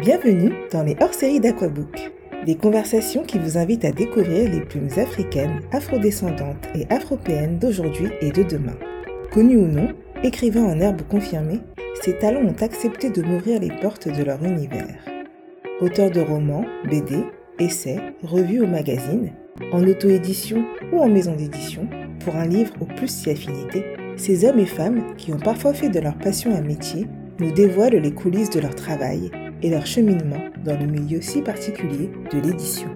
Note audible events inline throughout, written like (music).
Bienvenue dans les hors-séries d'Aquabook, des conversations qui vous invitent à découvrir les plumes africaines, afrodescendantes et afropéennes d'aujourd'hui et de demain. Connus ou non, écrivains en herbe confirmés, ces talents ont accepté de m'ouvrir les portes de leur univers. Auteurs de romans, BD, essais, revues ou magazines, en auto-édition ou en maison d'édition, pour un livre ou plus si affinité, ces hommes et femmes qui ont parfois fait de leur passion un métier nous dévoilent les coulisses de leur travail et leur cheminement dans le milieu si particulier de l'édition.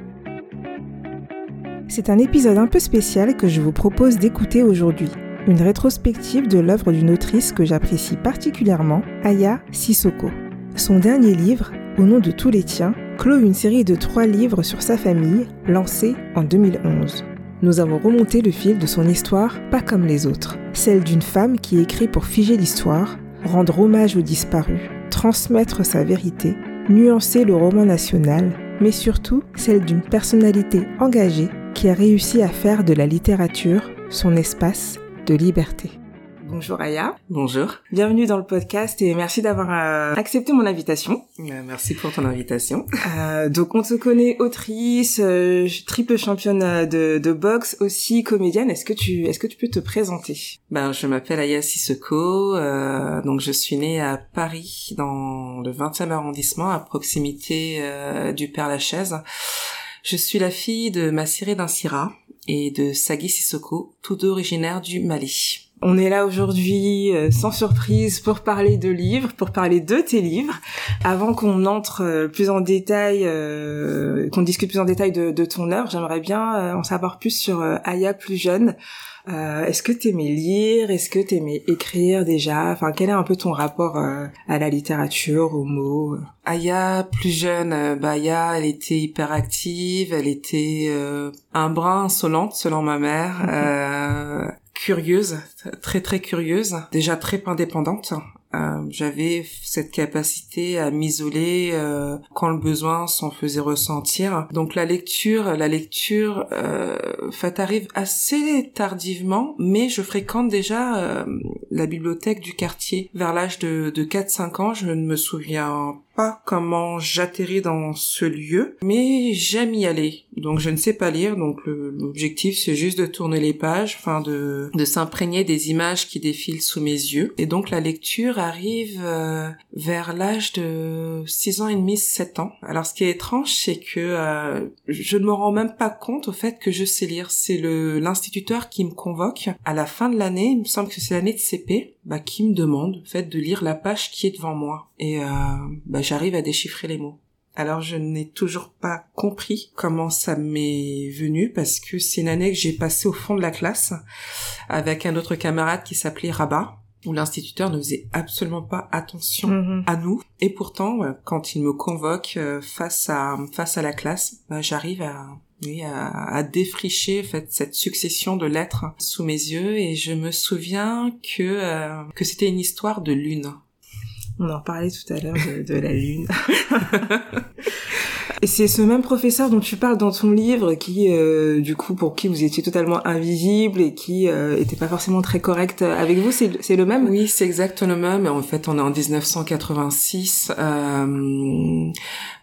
C'est un épisode un peu spécial que je vous propose d'écouter aujourd'hui. Une rétrospective de l'œuvre d'une autrice que j'apprécie particulièrement, Aya Sissoko. Son dernier livre, Au nom de tous les tiens, clôt une série de trois livres sur sa famille, lancée en 2011. Nous avons remonté le fil de son histoire pas comme les autres, celle d'une femme qui écrit pour figer l'histoire, rendre hommage aux disparus, transmettre sa vérité, nuancer le roman national, mais surtout celle d'une personnalité engagée qui a réussi à faire de la littérature son espace de liberté. Bonjour Aya. Bonjour. Bienvenue dans le podcast et merci d'avoir euh, accepté mon invitation. Euh, merci pour ton invitation. Euh, donc on te connaît autrice, euh, triple championne de, de boxe, aussi comédienne. Est-ce que tu est-ce que tu peux te présenter? Ben je m'appelle Aya Sissoko. donc je suis née à Paris dans le 20e arrondissement à proximité du Père Lachaise. Je suis la fille de Massiré d'Insira et de Sagi Sissoko, tous deux originaires du Mali. On est là aujourd'hui euh, sans surprise pour parler de livres, pour parler de tes livres. Avant qu'on entre euh, plus en détail, euh, qu'on discute plus en détail de, de ton œuvre, j'aimerais bien en savoir plus sur Aya plus jeune. Est-ce que t'aimais lire? Est-ce que t'aimais écrire déjà? Enfin, quel est un peu ton rapport à la littérature, aux mots? Aya, plus jeune, bah Aya, elle était hyper active, elle était un brin insolente selon ma mère. (laughs) curieuse, très très curieuse, déjà très indépendante. Euh, j'avais cette capacité à m'isoler euh, quand le besoin s'en faisait ressentir. Donc la lecture, la lecture, euh, fait arrive assez tardivement, mais je fréquente déjà euh, la bibliothèque du quartier vers l'âge de, de 4-5 ans. Je ne me souviens pas comment j'atterris dans ce lieu, mais j'aime y aller. Donc je ne sais pas lire, donc l'objectif c'est juste de tourner les pages, enfin de, de s'imprégner des images qui défilent sous mes yeux. Et donc la lecture arrive euh, vers l'âge de 6 ans et demi, 7 ans. Alors ce qui est étrange, c'est que euh, je ne me rends même pas compte au fait que je sais lire. C'est l'instituteur qui me convoque à la fin de l'année, il me semble que c'est l'année de CP, bah, qui me demande en fait de lire la page qui est devant moi. Et euh, bah, j'arrive à déchiffrer les mots. Alors je n'ai toujours pas compris comment ça m'est venu parce que c'est une année que j'ai passée au fond de la classe avec un autre camarade qui s'appelait Rabat où l'instituteur ne faisait absolument pas attention mhm. à nous. Et pourtant quand il me convoque euh, face à face à la classe bah, j'arrive à oui, à, défricher en fait cette succession de lettres sous mes yeux. Et je me souviens que euh, que c'était une histoire de lune on en parlait tout à l'heure de, la lune. (laughs) C'est ce même professeur dont tu parles dans ton livre qui, euh, du coup, pour qui vous étiez totalement invisible et qui euh, pas forcément très correct avec vous. C'est le même? Oui, c'est exactement le même. En fait, on est en 1986. Euh,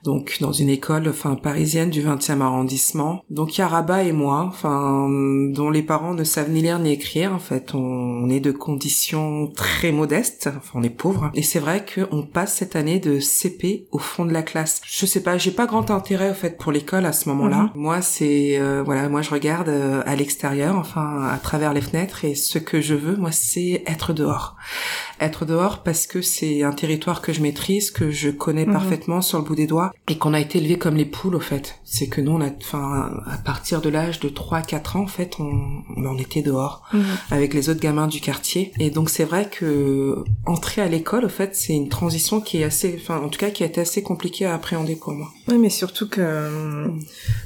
donc dans une école enfin parisienne du 20e arrondissement. Donc il y a Rabat et moi, dont les parents ne savent ni lire ni écrire en fait, on, est de conditions très modestes, enfin on est pauvres et c'est vrai qu'on passe cette année de CP au fond de la classe. Je sais pas, j'ai pas grand intérêt au fait pour l'école à ce moment-là. Mhm. Moi c'est euh, voilà, moi je regarde euh, à l'extérieur, enfin à travers les fenêtres et ce que je veux moi c'est être dehors être dehors parce que c'est un territoire que je maîtrise, que je connais mhm. parfaitement sur le bout des doigts et qu'on a été élevé comme les poules au fait. C'est que nous on a enfin à partir de l'âge de 3 4 ans en fait, on on était dehors mhm. avec les autres gamins du quartier et donc c'est vrai que entrer à l'école au fait, c'est une transition qui est assez enfin en tout cas qui a été assez compliquée à appréhender pour moi. Oui, mais surtout que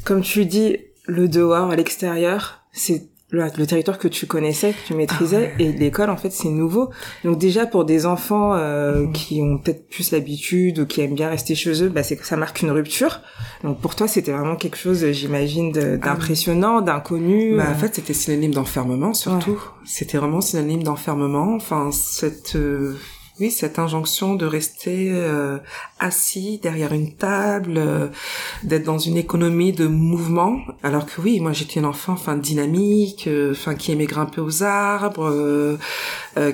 comme tu dis le dehors à l'extérieur, c'est le, territoire que tu connaissais, que tu maîtrisais, ah et l'école en fait c'est nouveau. Donc déjà pour des enfants euh, qui ont peut-être plus l'habitude ou qui aiment bien rester chez eux, bah c'est que ça marque une rupture. Donc pour toi c'était vraiment quelque chose, j'imagine, ah d'impressionnant, d'inconnu. Bah, en fait c'était synonyme d'enfermement surtout. C'était vraiment synonyme d'enfermement. Enfin cette euh, oui, cette injonction de rester euh, assis derrière une table, euh, d'être dans une économie de mouvement, alors que oui, moi j'étais une enfant, enfin dynamique, euh, enfin qui aimait grimper aux arbres,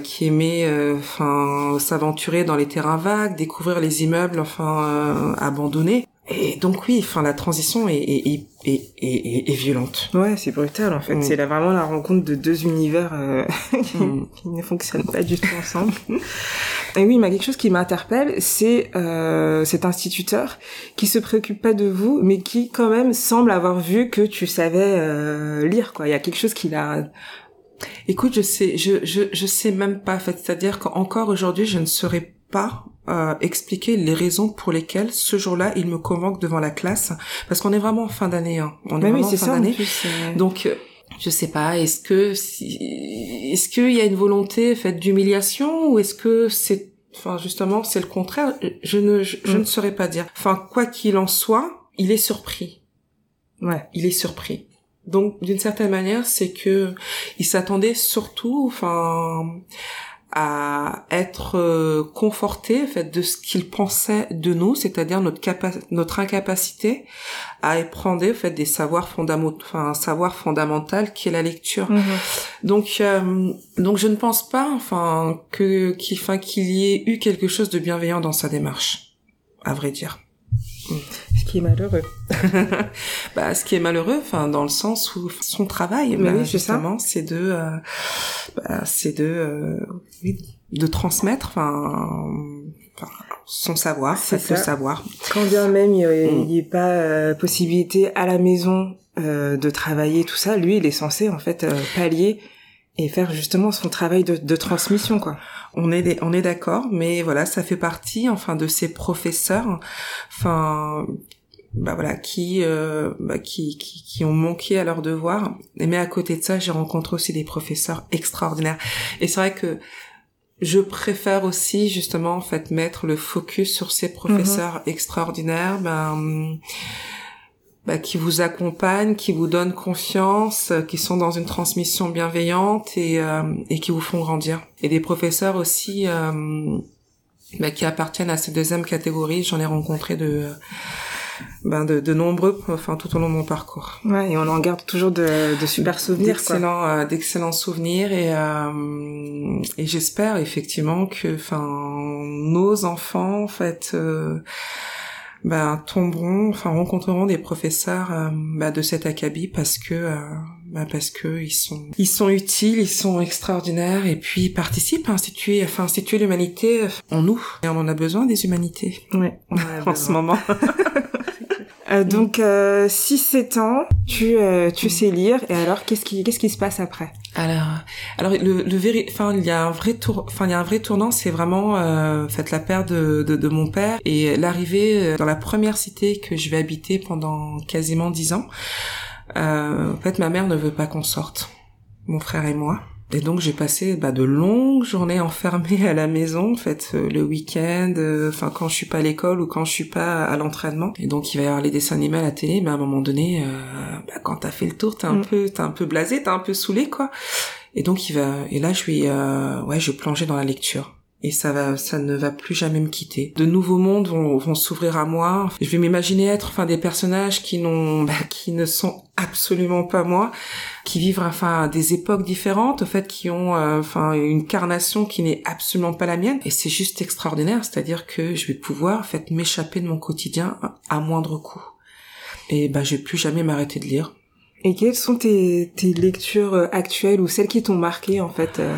qui aimait, enfin s'aventurer dans les terrains vagues, découvrir les immeubles, enfin abandonnés. Et donc oui, enfin la transition est, est, est, est, violente. Ouais, c'est brutal en fait. Mm. C'est là vraiment la rencontre de deux univers euh, (laughs) mm. qui, ne fonctionnent pas du tout ensemble. (laughs) Et oui, mais quelque chose qui m'interpelle, c'est euh, cet instituteur qui se préoccupe pas de vous, mais qui quand même semble avoir vu que tu savais euh, lire. Quoi, il y a quelque chose qui l'a Écoute, je sais, je, je, je sais même pas. En fait, c'est-à-dire qu'encore aujourd'hui, je ne saurais pas euh, expliquer les raisons pour lesquelles ce jour-là il me convoque devant la classe. Parce qu'on est vraiment en fin d'année hein. on est vraiment en fin d'année. donc euh, je sais pas est-ce que est-ce qu'il y a une volonté faite d'humiliation ou est-ce que c'est enfin justement c'est le contraire? Je ne je, ne mm. saurais pas dire. Enfin quoi qu'il en soit il est surpris. Ouais. Il est surpris. Donc d'une certaine manière c'est que il s'attendait surtout enfin à être euh, conforté en fait de ce qu'il pensait de nous, c'est-à-dire notre notre incapacité à éprendre en fait des savoirs fondamentaux, enfin un savoir fondamental qui est la lecture. Mhm. Donc euh, donc je ne pense pas enfin que qu'il enfin qu'il y ait eu quelque chose de bienveillant dans sa démarche, à vrai dire. Ce qui est malheureux. (laughs) bah, ce qui est malheureux, enfin, dans le sens où son travail, bah, oui, justement, c'est de, euh, bah, c'est de, euh, de transmettre, enfin, son savoir, c'est le savoir. Quand bien même il n'y ait, mm. pas euh, possibilité à la maison de travailler tout ça, lui, il est censé en fait pallier et faire justement son travail de, de transmission, quoi on est on est d'accord, mais voilà, ça fait partie enfin de ces professeurs, enfin bah voilà qui, euh, bah, qui, qui qui ont manqué à leur devoir. Mais à côté de ça, j'ai rencontré aussi des professeurs extraordinaires. Et c'est vrai que je préfère aussi justement en fait mettre le focus sur ces professeurs mm-hmm. extraordinaires. Ben bah, qui vous accompagnent, qui vous donnent confiance, euh, qui sont dans une transmission bienveillante et, euh, et qui vous font grandir. Et des professeurs aussi euh, bah, qui appartiennent à cette deuxième catégorie. J'en ai rencontré de, ben de, de, nombreux, enfin tout au long de mon parcours. Ouais, et on en garde toujours de, de super souvenirs. D'excellents, d'excellents souvenirs et et j'espère effectivement que, enfin, nos enfants, en fait bah, tomberont, enfin rencontreront des professeurs euh, bah, de cet acabit parce que euh, bah, parce que ils sont ils sont utiles, ils sont extraordinaires et puis ils participent à instituer enfin instituer l'humanité en nous. Et on en a besoin des humanités. Ouais, (laughs) en ce moment. (laughs) Euh, donc, euh, 6-7 ans, tu, euh, tu sais lire, et alors, qu'est-ce qui, qu'est-ce qui se passe après? Alors, alors le, le enfin, il y a un vrai tour, enfin, il y a un vrai tournant, c'est vraiment, euh, fait, la perte de, de, de, mon père et l'arrivée euh, dans la première cité que je vais habiter pendant quasiment 10 ans. Euh, en fait, ma mère ne veut pas qu'on sorte, mon frère et moi. Et donc j'ai passé bah, de longues journées enfermées à la maison, en fait, euh, le week-end, euh, enfin quand je suis pas à l'école ou quand je suis pas à l'entraînement. Et donc il va y avoir les dessins animés à la télé, mais à un moment donné, euh, bah, quand t'as fait le tour, t'es un mm. peu, t'es un peu blasé, t'es un peu saoulé, quoi. Et donc il va, et là je suis, ouais, je plongeais dans la lecture et ça va, ça ne va plus jamais me quitter. De nouveaux mondes vont, vont s'ouvrir à moi. Je vais m'imaginer être, enfin, des personnages qui n'ont, (laughs) bah, qui ne sont absolument pas moi, qui vivent, enfin, des époques différentes, au fait, qui ont, euh, enfin, une carnation qui n'est absolument pas la mienne. Et c'est juste extraordinaire, c'est-à-dire que je vais pouvoir, en fait, m'échapper de mon quotidien à moindre coût. Et bah, je vais plus jamais m'arrêter de lire. Et quelles sont tes, tes lectures euh, actuelles ou celles qui t'ont marqué, en fait? Euh?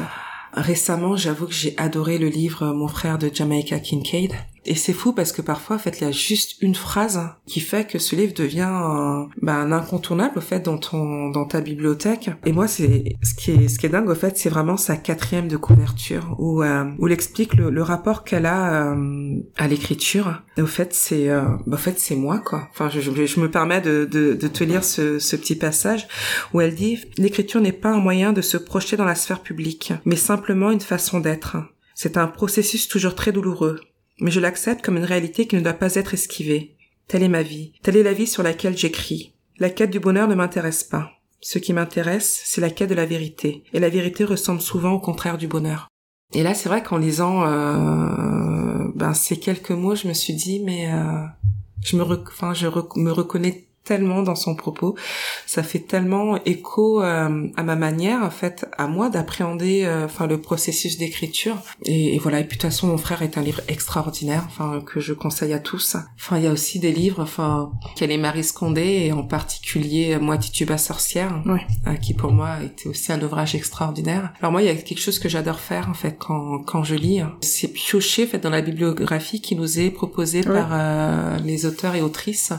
Récemment, j'avoue que j'ai adoré le livre Mon frère de Jamaica Kincaid. Et c'est fou parce que parfois, en fait, il y a juste une phrase qui fait que ce livre devient un, bah, un incontournable, au fait, dans ton, dans ta bibliothèque. Et moi, c'est, ce qui est, ce qui est dingue, au fait, c'est vraiment sa quatrième de couverture, où, euh, où elle explique le, le rapport qu'elle a euh, à l'écriture. Et au fait, c'est, euh, bah, fait, c'est moi, quoi. Enfin, je, je, je me permets de, de, de, te lire ce, ce petit passage où elle dit, l'écriture n'est pas un moyen de se projeter dans la sphère publique, mais simplement une façon d'être. C'est un processus toujours très douloureux, mais je l'accepte comme une réalité qui ne doit pas être esquivée. Telle est ma vie, telle est la vie sur laquelle j'écris. La quête du bonheur ne m'intéresse pas. Ce qui m'intéresse, c'est la quête de la vérité, et la vérité ressemble souvent au contraire du bonheur. Et là, c'est vrai qu'en lisant euh, ben, ces quelques mots, je me suis dit, mais euh, je me, je me reconnais tellement dans son propos, ça fait tellement écho euh, à ma manière en fait, à moi d'appréhender euh, enfin le processus d'écriture. Et, voilà. Et puis de toute façon mon frère est un livre extraordinaire enfin que je conseille à tous. Enfin il y a aussi des livres enfin qu'elle est Marie Scondé et en particulier Moi Tituba sorcière euh, qui pour moi était aussi un ouvrage extraordinaire. Alors moi il y a quelque chose que j'adore faire en fait quand quand je lis, c'est piocher en fait dans la bibliographie qui nous est proposée par les auteurs et autrices.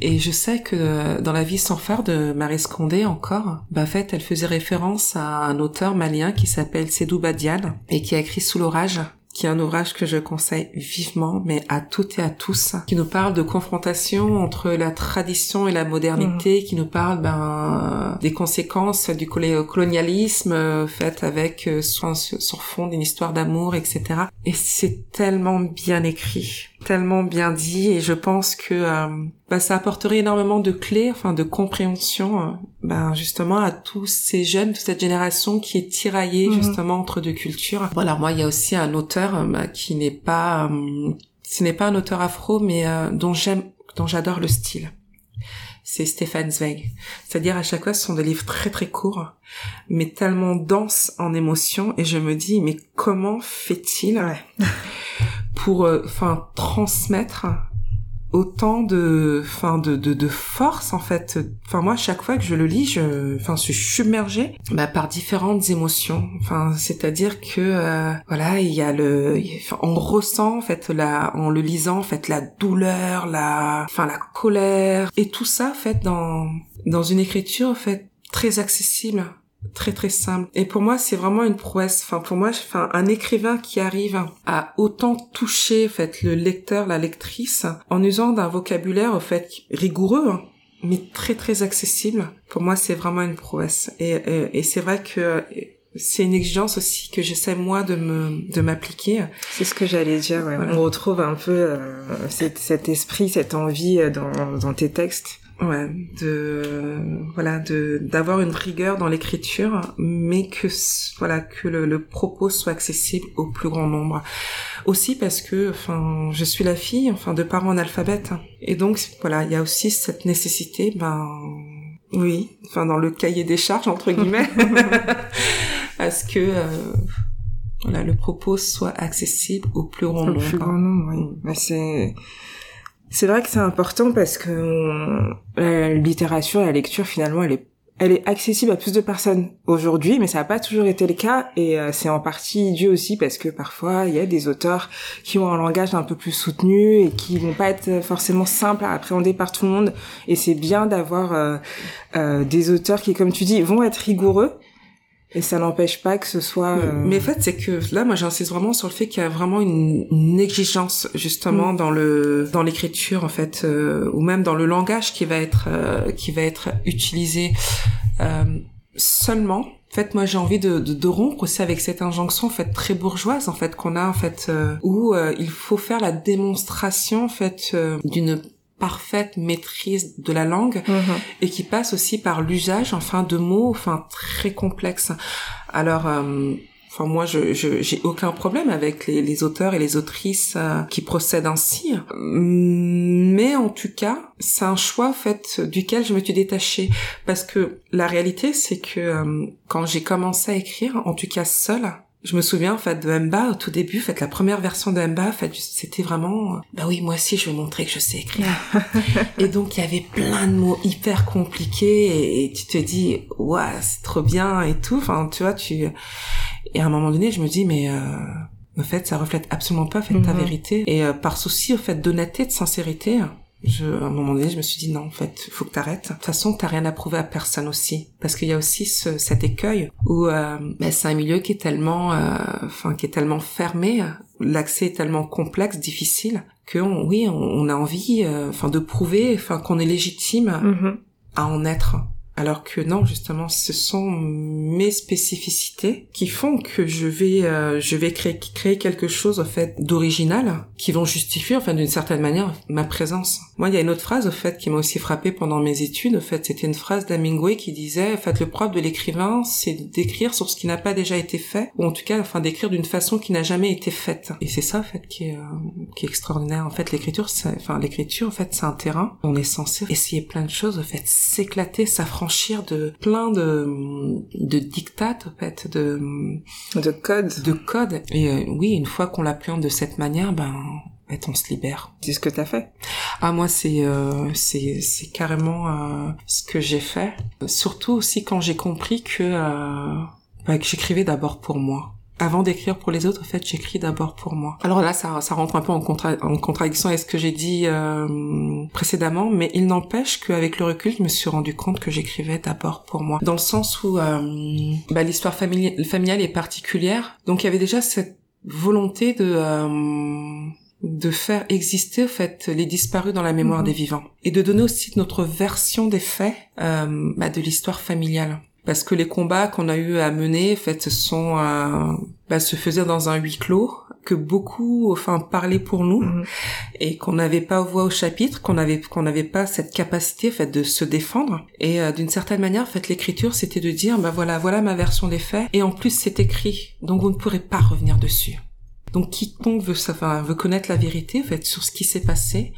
Et je sais que euh, dans La vie sans phare de Marie Scondé encore, bah, en fait, elle faisait référence à un auteur malien qui s'appelle Sédou Badial et qui a écrit Sous l'orage qui est un ouvrage que je conseille vivement, mais à toutes et à tous, qui nous parle de confrontation entre la tradition et la modernité, mmh. qui nous parle ben, des conséquences du colonialisme euh, fait avec euh, sur fond d'une histoire d'amour, etc. Et c'est tellement bien écrit tellement bien dit et je pense que euh, bah, ça apporterait énormément de clés, enfin de compréhension, euh, bah, justement à tous ces jeunes, toute cette génération qui est tiraillée mhm. justement entre deux cultures. Voilà, moi il y a aussi un auteur euh, bah, qui n'est pas, ce n'est pas un auteur afro, mais dont j'aime, dont j'adore le style. C'est Stéphane Zweig. C'est-à-dire à chaque fois ce sont des livres très très courts, mais tellement denses en émotions et je me dis mais comment fait-il? Pour euh, enfin transmettre autant de enfin de, de, de force en fait. Enfin moi chaque fois que je le lis je enfin je suis submergée bah, par différentes émotions. Enfin c'est-à-dire que euh, voilà il y a le on ressent en fait la en le lisant en fait la douleur la enfin la colère. Et tout ça en fait dans dans une écriture en fait très accessible très très simple. Et pour moi, c'est vraiment une prouesse. Enfin, pour moi, enfin, un écrivain qui arrive à autant toucher, en fait, le lecteur, la lectrice, en usant d'un vocabulaire, en fait, rigoureux, hein, mais très très accessible. Pour moi, c'est vraiment une prouesse. Et, et, c'est vrai que c'est une exigence aussi que j'essaie moi de me de m'appliquer. C'est ce que j'allais dire. Ouais. On retrouve un peu euh, cet, cet, esprit, cette envie euh, dans, dans tes textes ouais de voilà de d'avoir une rigueur dans l'écriture mais que voilà que le, propos soit accessible au plus grand nombre aussi parce que enfin je suis la fille enfin de parents analphabètes et donc voilà il y a aussi cette nécessité ben oui enfin dans le cahier des charges entre guillemets (laughs) (laughs) à ce que euh, voilà le propos soit accessible au plus grand nombre. Au plus grand nombre, oui. Mais c'est c'est vrai que c'est important parce que la littérature, la lecture, finalement, elle est elle est accessible à plus de personnes aujourd'hui, mais ça n'a pas toujours été le cas, et euh, c'est en partie dû aussi parce que parfois il y a des auteurs qui ont un langage un peu plus soutenu et qui vont pas être forcément simples à appréhender par tout le monde, et c'est bien d'avoir euh, euh, des auteurs qui, comme tu dis, vont être rigoureux, et ça n'empêche pas que ce soit. Euh, mais en fait, c'est que là, moi, j'insiste vraiment sur le fait qu'il y a vraiment une, une exigence justement mm. dans le dans l'écriture en fait, euh, ou même dans le langage qui va être euh, qui va être utilisé seulement. En fait, moi, j'ai envie de, de, de, rompre aussi avec cette injonction en fait très bourgeoise en fait qu'on a en fait où il faut faire la démonstration en fait d'une parfaite maîtrise de la langue mhm. et qui passe aussi par l'usage enfin de mots enfin très complexes alors euh, Enfin, moi, je j'ai aucun problème avec les, les, auteurs et les autrices euh, qui procèdent ainsi. Mais en tout cas, c'est un choix fait duquel je me suis détachée parce que la réalité, c'est que euh, quand j'ai commencé à écrire, en tout cas seule, je me souviens en fait de Mba au tout début, en fait la première version de Mba, en fait c'était vraiment bah oui moi aussi je vais montrer que je sais écrire. (laughs) et donc il y avait plein de mots hyper compliqués et, tu te dis ouais c'est trop bien et tout. Enfin tu vois tu et à un moment donné je me dis mais euh... en fait ça reflète absolument pas en fait ta mhm. vérité et euh, par souci au fait d'honnêteté de sincérité je, à un moment donné, je me suis dit non, en fait, faut que t'arrêtes. De toute façon, t'as rien à prouver à personne aussi, parce qu'il y a aussi ce, cet écueil où euh, ben, c'est un milieu qui est tellement, euh, enfin, qui est tellement fermé, l'accès est tellement complexe, difficile, que oui, on, a envie, euh, enfin, de prouver, enfin, qu'on est légitime mm-hmm. à en être alors que non justement ce sont mes spécificités qui font que je vais euh, je vais créer créer quelque chose en fait d'original qui vont justifier enfin d'une certaine manière ma présence. Moi il y a une autre phrase au fait qui m'a aussi frappé pendant mes études au fait c'était une phrase d'Hemingway qui disait en fait le propre de l'écrivain c'est d'écrire sur ce qui n'a pas déjà été fait ou en tout cas enfin d'écrire d'une façon qui n'a jamais été faite et c'est ça en fait qui est euh, qui est extraordinaire. En fait l'écriture enfin l'écriture en fait c'est un terrain. On est censé essayer plein de choses en fait s'éclater s'affranchir de plein de de dictates en fait de de codes de codes et euh, oui une fois qu'on l'appréhende de cette manière ben en fait, on se libère. C'est ce que t'as fait. Ah moi c'est euh, c'est c'est carrément euh, ce que j'ai fait. Surtout aussi quand j'ai compris que euh, bah, que j'écrivais d'abord pour moi avant d'écrire pour les autres, en fait, j'écris d'abord pour moi. Alors là, ça, ça rentre un peu en, en contradiction avec ce que j'ai dit euh, précédemment, mais il n'empêche qu'avec le recul, je me suis rendu compte que j'écrivais d'abord pour moi. Dans le sens où euh, bah, l'histoire famili familiale est particulière, donc il y avait déjà cette volonté de... Euh, de faire exister en fait les disparus dans la mémoire mhm. des vivants et de donner aussi notre version des faits euh, bah, de l'histoire familiale parce que les combats qu'on a eu à mener, en fait, sont euh, bah, se faisaient dans un huis clos que beaucoup, enfin, parlaient pour nous mhm. et qu'on n'avait pas voix au chapitre, qu'on avait qu'on n'avait pas cette capacité, en fait, de se défendre. Et euh, d'une certaine manière, en fait, l'écriture, c'était de dire, bah voilà, voilà ma version des faits, et en plus, c'est écrit, donc vous ne pourrez pas revenir dessus. Donc quiconque veut, enfin, veut connaître la vérité, en fait, sur ce qui s'est passé,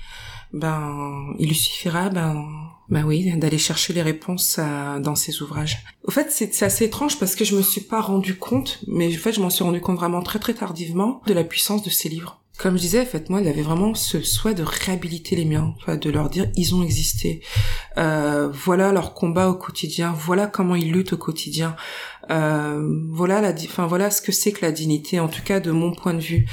ben, il lui suffira, ben, ben oui, d'aller chercher les réponses dans ses ouvrages. Au fait, c'est assez étrange parce que je me suis pas rendu compte, mais en fait, je m'en suis rendu compte vraiment très très tardivement de la puissance de ces livres. Comme je disais, en fait, moi, il avait vraiment ce souhait de réhabiliter les miens, de leur dire ils ont existé. Euh, voilà leur combat au quotidien. Voilà comment ils luttent au quotidien. Euh, voilà la, enfin voilà ce que c'est que la dignité, en tout cas de mon point de vue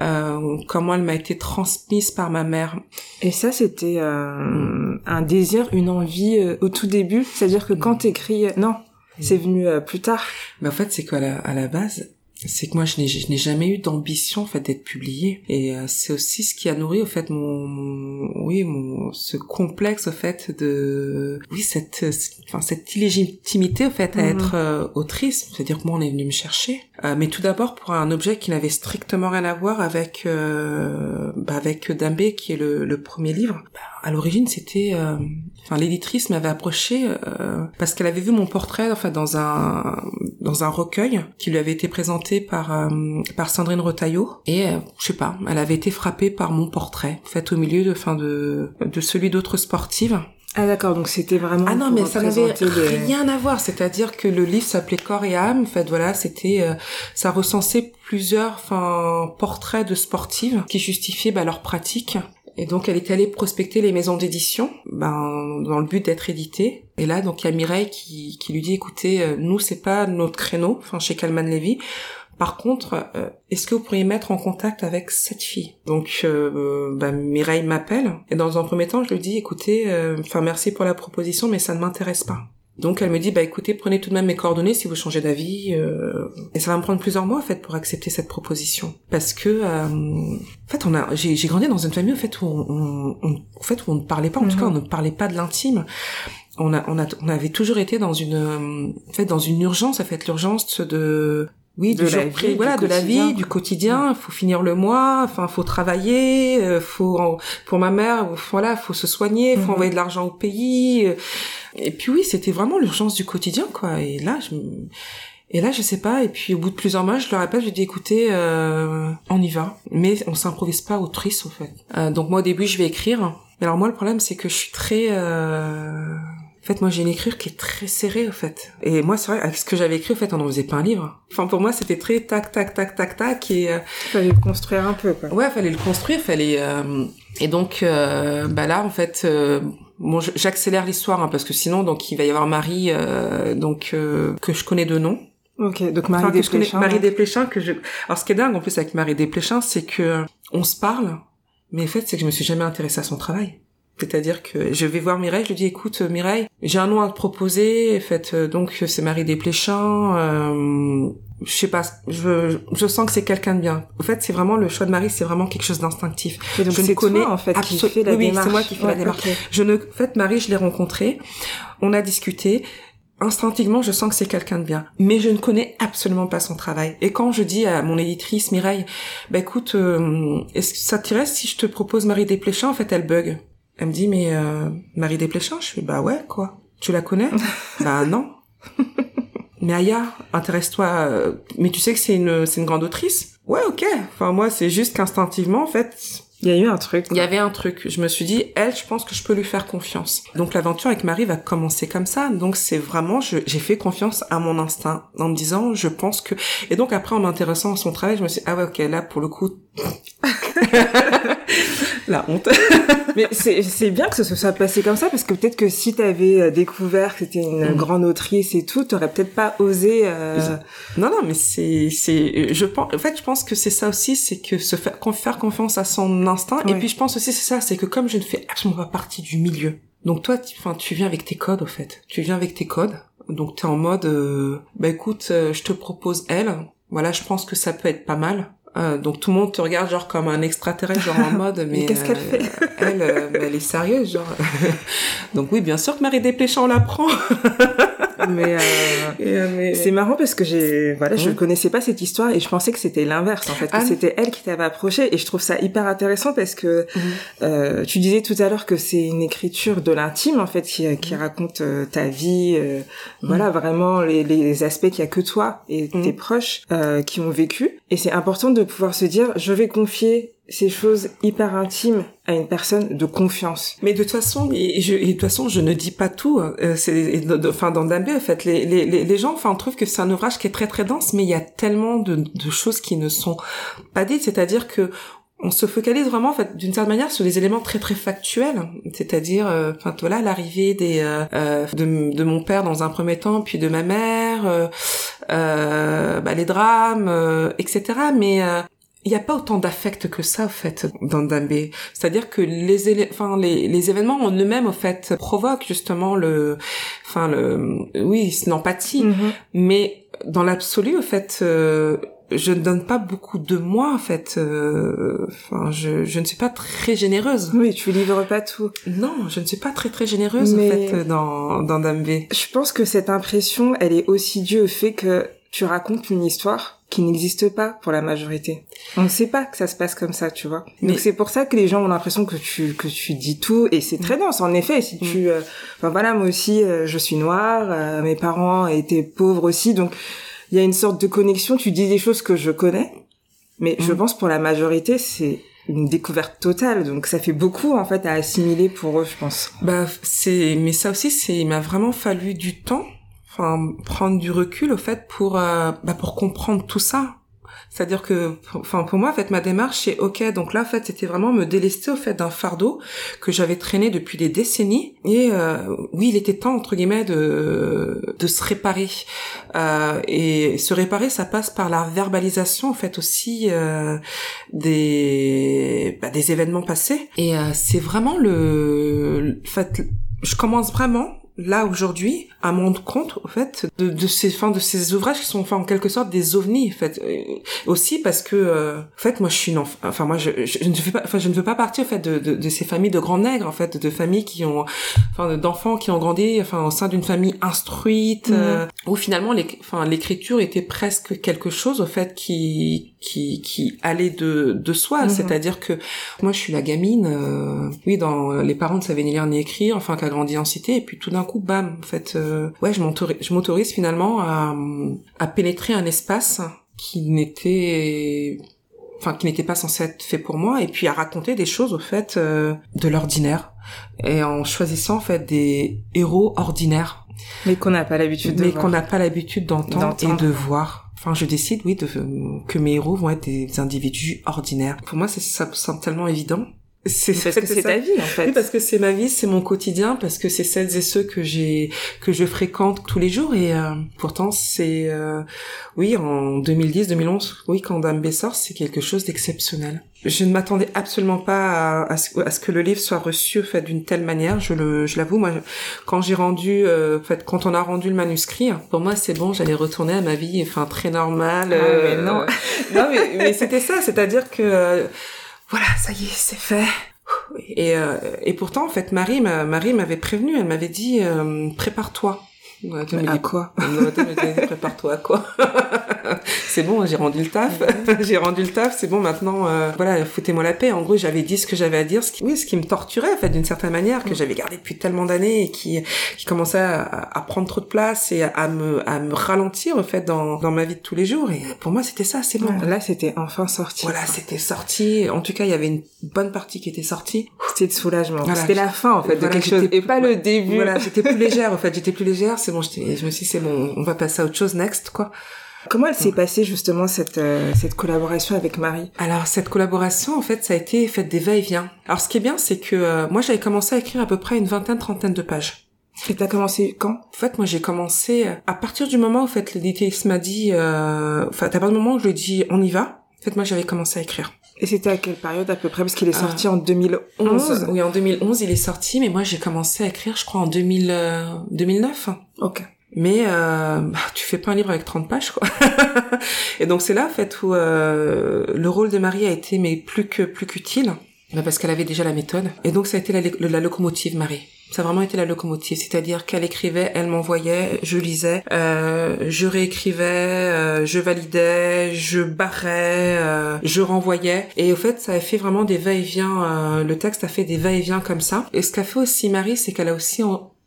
euh, comment elle m'a été transmise par ma mère. Et ça, c'était euh, un désir, une envie euh, au tout début. C'est-à-dire que quand t'écris, non, c'est venu euh, plus tard. Mais en fait, c'est la, à la base, c'est que moi je n'ai jamais eu d'ambition en fait d'être publiée et euh, c'est aussi ce qui a nourri au fait mon, oui mon ce complexe au fait de oui cette enfin cette illégitimité au fait à mhm. être euh, autrice. C'est-à-dire que moi on est venu me chercher. Euh, mais tout d'abord pour un objet qui n'avait strictement rien à voir avec bah, avec Dambé qui est le, le premier livre bah, à l'origine c'était enfin l'éditrice m'avait approché parce qu'elle avait vu mon portrait enfin dans un dans un recueil qui lui avait été présenté par euh, par Sandrine Retailleau. Et euh, je sais pas, elle avait été frappée par mon portrait fait au milieu de fin de de celui d'autres sportives. Ah d'accord, donc c'était vraiment Ah non, mais ça n'avait rien à voir, c'est-à-dire que le livre s'appelait Corps et âme, en fait voilà, c'était euh, ça recensait plusieurs enfin portraits de sportives qui justifiaient bah, leur pratique et donc elle est allée prospecter les maisons d'édition, ben dans le but d'être éditée. Et là donc il y a Mireille qui, qui lui dit écoutez, euh, nous c'est pas notre créneau, enfin chez Calman Levy. Par contre, euh, est-ce que vous pourriez mettre en contact avec cette fille? Donc euh, ben, Mireille m'appelle et dans un premier temps je lui dis écoutez, enfin merci pour la proposition mais ça ne m'intéresse pas. Donc elle me dit bah écoutez prenez tout de même mes coordonnées si vous changez d'avis euh... et ça va me prendre plusieurs mois en fait pour accepter cette proposition parce que euh... en fait on a j'ai grandi dans une famille en fait où on, on, en fait où on ne parlait pas en tout cas on mhm. ne parlait pas de l'intime on a on a on avait toujours été dans une en fait dans une urgence en fait l'urgence de oui, de la vie, voilà, de la vie, du quotidien. Il faut finir le mois. Enfin, faut travailler. Euh, faut pour ma mère, voilà, faut se soigner. Faut mhm. envoyer de l'argent au pays. Euh, et puis oui, c'était vraiment l'urgence du quotidien, quoi. Et là, je et là, je sais pas. Et puis au bout de plusieurs mois, je leur rappelle, je dis écoutez, euh, on y va, mais on s'improvise pas autrice, au fait. Euh, donc moi, au début, je vais écrire. Mais alors moi, le problème, c'est que je suis très euh... En fait, moi, j'ai une écriture qui est très serrée, en fait. Et moi, c'est vrai, avec ce que j'avais écrit, en fait, on n'en faisait pas un livre. Enfin, pour moi, c'était très tac, tac, tac, tac, tac, et... Euh... Fallait le construire un peu, quoi. Ouais, fallait le construire, fallait... Euh... Et donc, euh, bah là, en fait, euh, bon, j'accélère l'histoire, hein, parce que sinon, donc, il va y avoir Marie, euh, donc, que je connais de nom. Ok, donc Marie enfin, Desplechin. Marie Desplechin, que je... Alors, ce qui est dingue, en plus, avec Marie Desplechin, c'est que on se parle, mais en fait, c'est que je me suis jamais intéressée à son travail. C'est-à-dire que je vais voir Mireille, je lui dis écoute Mireille, j'ai un nom à te proposer, fait euh, donc c'est Marie Desplechin, euh, je sais pas, je, je sens que c'est quelqu'un de bien. En fait, c'est vraiment le choix de Marie, c'est vraiment quelque chose d'instinctif. Je ne connais en fait qui fait la oui, c'est moi qui fais la démarche. Je ne, en fait, Marie, je l'ai rencontrée. on a discuté, instinctivement, je sens que c'est quelqu'un de bien, mais je ne connais absolument pas son travail. Et quand je dis à mon éditrice Mireille, bah écoute, euh, est-ce que ça t'irait si je te propose Marie Desplechin? En fait, elle bug. Elle me dit mais euh, Marie Desplechin? Je fais bah ouais quoi? Tu la connais? (laughs) Bah non. Mais Aya, intéresse-toi. euh, mais tu sais que c'est une c'est une grande autrice Ouais, ok. Enfin moi, c'est juste qu'instinctivement, en fait, Il y a eu un truc. il y avait un truc. Je me suis dit, elle, je pense que je peux lui faire confiance. Donc l'aventure avec Marie va commencer comme ça. Donc c'est vraiment, j'ai fait confiance à mon instinct en me disant, je pense que. Et donc après, en m'intéressant à son travail, je me suis dit, ah ouais, ok, là pour le coup, (laughs) la honte. (laughs) Mais c'est bien que ce se soit passé comme ça parce que peut-être que si t'avais euh, découvert que c'était une Mm. grande autrice et tout, t'aurais peut-être pas osé. euh, Non, non, mais c'est, c'est, je pense, en fait, je pense que c'est ça aussi, c'est que se faire, faire confiance à son Et puis, je pense aussi, c'est ça, c'est que comme je ne fais absolument pas partie du milieu. Donc, toi, tu, enfin, tu viens avec tes codes, au fait. Tu viens avec tes codes. Donc, t'es en mode, euh, bah, écoute, euh, je te propose elle. Voilà, je pense que ça peut être pas mal. Euh, donc tout le monde te regarde genre comme un extraterrestre genre en (laughs) mode mais, Mais qu'est-ce qu'elle euh, fait? elle euh, elle est sérieuse genre. (laughs) Donc oui bien sûr que Marie Desplechin on la prend. (laughs) Mais euh, mais- c'est marrant parce que j'ai voilà, je connaissais pas cette histoire et je pensais que c'était l'inverse en fait, que Ah. c'était elle qui t'avait approché et je trouve ça hyper intéressant parce que Mhm. euh, tu disais tout à l'heure que c'est une écriture de l'intime en fait qui, qui raconte euh, ta vie, euh, voilà vraiment les, les aspects qu'il y a que toi et Mhm. tes proches euh, qui ont vécu. Et c'est important de pouvoir se dire je vais confier ces choses hyper intimes à une personne de confiance. Mais de toute façon, et je, et de toute façon, je ne dis pas tout. hein. Euh, c'est, de- de- enfin, dans Dambé, en fait, les, les, les gens, enfin, trouvent que c'est un ouvrage qui est très très dense, mais il y a tellement de, de choses qui ne sont pas dites. C'est-à-dire que on se focalise vraiment, en fait, d'une certaine manière, sur des éléments très très factuels. C'est-à-dire, euh, enfin, voilà, l'arrivée des euh, euh, de, de mon père dans un premier temps, puis de ma mère, euh, euh, bah, les drames, euh, etc. Mais euh, il n'y a pas autant d'affect que ça, en fait, dans Dambé. C'est-à-dire que les, enfin, les, les événements en eux-mêmes, en fait, provoquent justement le, enfin, le, oui, c'est l'empathie. Mais dans l'absolu, en fait, euh, je ne donne pas beaucoup de moi, en fait. euh, Enfin, je, je ne suis pas très généreuse. Oui, tu livres pas tout. Non, je ne suis pas très très généreuse, Mais- en fait, dans, dans Dambé. Je pense que cette impression, elle est aussi due au fait que tu racontes une histoire qui n'existe pas pour la majorité. On ne sait pas que ça se passe comme ça, tu vois. Mais- Donc c'est pour ça que les gens ont l'impression que tu que tu dis tout et c'est très dense en effet. Si tu, euh, enfin voilà, moi aussi, euh, je suis noire, euh, mes parents étaient pauvres aussi, donc il y a une sorte de connexion. Tu dis des choses que je connais, mais je Mhm. pense pour la majorité, c'est une découverte totale. Donc ça fait beaucoup en fait à assimiler pour eux, je pense. Bah, c'est, mais ça aussi, c'est, il m'a vraiment fallu du temps, enfin, prendre du recul, au fait, pour, euh, bah, pour comprendre tout ça. C'est-à-dire que, enfin, pour moi, en fait, ma démarche, c'est ok. Donc là, en fait, c'était vraiment me délester, au fait, d'un fardeau que j'avais traîné depuis des décennies. Et euh, oui, il était temps, entre guillemets, de, de se réparer. Euh, et se réparer, ça passe par la verbalisation, en fait, aussi euh, des, bah, des événements passés. Et euh, c'est vraiment le, le- fait, je commence vraiment là aujourd'hui à me rendre compte au fait de, de ces enfin de ces ouvrages qui sont enfin en quelque sorte des ovnis en fait Euh, aussi parce que euh, en fait moi je suis une enf- enfin moi je, je, je ne fais pas enfin je ne veux pas partir en fait de, de, de ces familles de grands nègres en fait de familles qui ont enfin d'enfants qui ont grandi enfin au sein d'une famille instruite Mhm. euh, où finalement les enfin l'écriture était presque quelque chose au fait qui qui qui allait de de soi Mhm. c'est-à-dire que moi je suis la gamine euh, oui dans les parents ne savaient ni lire ni écrire enfin qui a grandi en cité et puis tout d'un coup bam en fait euh, ouais je m'autorise je m'autorise finalement à à pénétrer un espace qui n'était enfin qui n'était pas censé être fait pour moi et puis à raconter des choses au fait euh, de l'ordinaire et en choisissant en fait des héros ordinaires Mais qu'on n'a pas l'habitude de mais qu'on n'a pas l'habitude d'entendre et de voir. Enfin, je décide, oui, de, que mes héros vont être des individus ordinaires. Pour moi, ça me semble tellement évident. C'est Parce que c'est ta vie en fait. Oui, parce que c'est ma vie, c'est mon quotidien, parce que c'est celles et ceux que j'ai que je fréquente tous les jours et euh, pourtant c'est euh, oui en 2010 2011 oui quand Dame sort c'est quelque chose d'exceptionnel. Je ne m'attendais absolument pas à, à, ce, à ce que le livre soit reçu en fait d'une telle manière. Je le je l'avoue moi quand j'ai rendu euh, en fait quand on a rendu le manuscrit pour moi c'est bon j'allais retourner à ma vie enfin très normale. Ah, mais non. (laughs) non mais, mais c'était ça c'est-à-dire que euh, voilà ça y est c'est fait. Et, euh, et pourtant, en fait, Marie, Marie m'avait prévenu, elle m'avait dit, euh, (laughs) prépare-toi. à quoi Prépare-toi à quoi C'est bon, j'ai rendu le taf. (laughs) j'ai rendu le taf, c'est bon maintenant. Euh, voilà, foutez-moi la paix. En gros, j'avais dit ce que j'avais à dire, ce qui, oui, ce qui me torturait en fait d'une certaine manière que mm. j'avais gardé depuis tellement d'années et qui qui commençait à, à, prendre trop de place et à me à me ralentir en fait dans dans ma vie de tous les jours. Et pour moi, c'était ça, c'est bon. là, c'était enfin sorti. Voilà, c'était sorti. En tout cas, il y avait une bonne partie qui était sortie. C'était de soulagement. c'était la fin en fait de quelque chose et pas le début. Voilà, j'étais plus légère en fait. J'étais plus légère. C'est bon. Je me suis dit c'est bon, on va passer à autre chose next quoi. Comment elle s'est passée justement cette euh, cette collaboration avec Marie? Alors cette collaboration en fait ça a été fait des va-et-vient. Alors ce qui est bien c'est que euh, moi j'avais commencé à écrire à peu près une vingtaine trentaine de pages. Et t'as commencé quand? En fait, moi, j'ai commencé euh, à partir du moment où, en fait, l'éditrice m'a dit, euh, enfin, à partir du moment où je lui ai dit, on y va? En fait, moi, j'avais commencé à écrire. Et c'était à quelle période à peu près? Parce qu'il est sorti en 2011. Oui, en 2011, il est sorti, mais moi, j'ai commencé à écrire, je crois, en 2000, 2009. Ok mais euh, bah, tu fais pas un livre avec 30 pages quoi. (laughs) et donc c'est là en fait où euh, le rôle de Marie a été mais plus que plus qu'utile bah, parce qu'elle avait déjà la méthode et donc ça a été la, la, locomotive Marie. Ça a vraiment été la locomotive, c'est-à-dire qu'elle écrivait, elle m'envoyait, je lisais, euh, je réécrivais, euh, je validais, je barrais, euh, je renvoyais. Et au fait, ça a fait vraiment des va-et-vient. Euh, le texte a fait des va-et-vient comme ça. Et ce qu'a fait aussi Marie, c'est qu'elle a aussi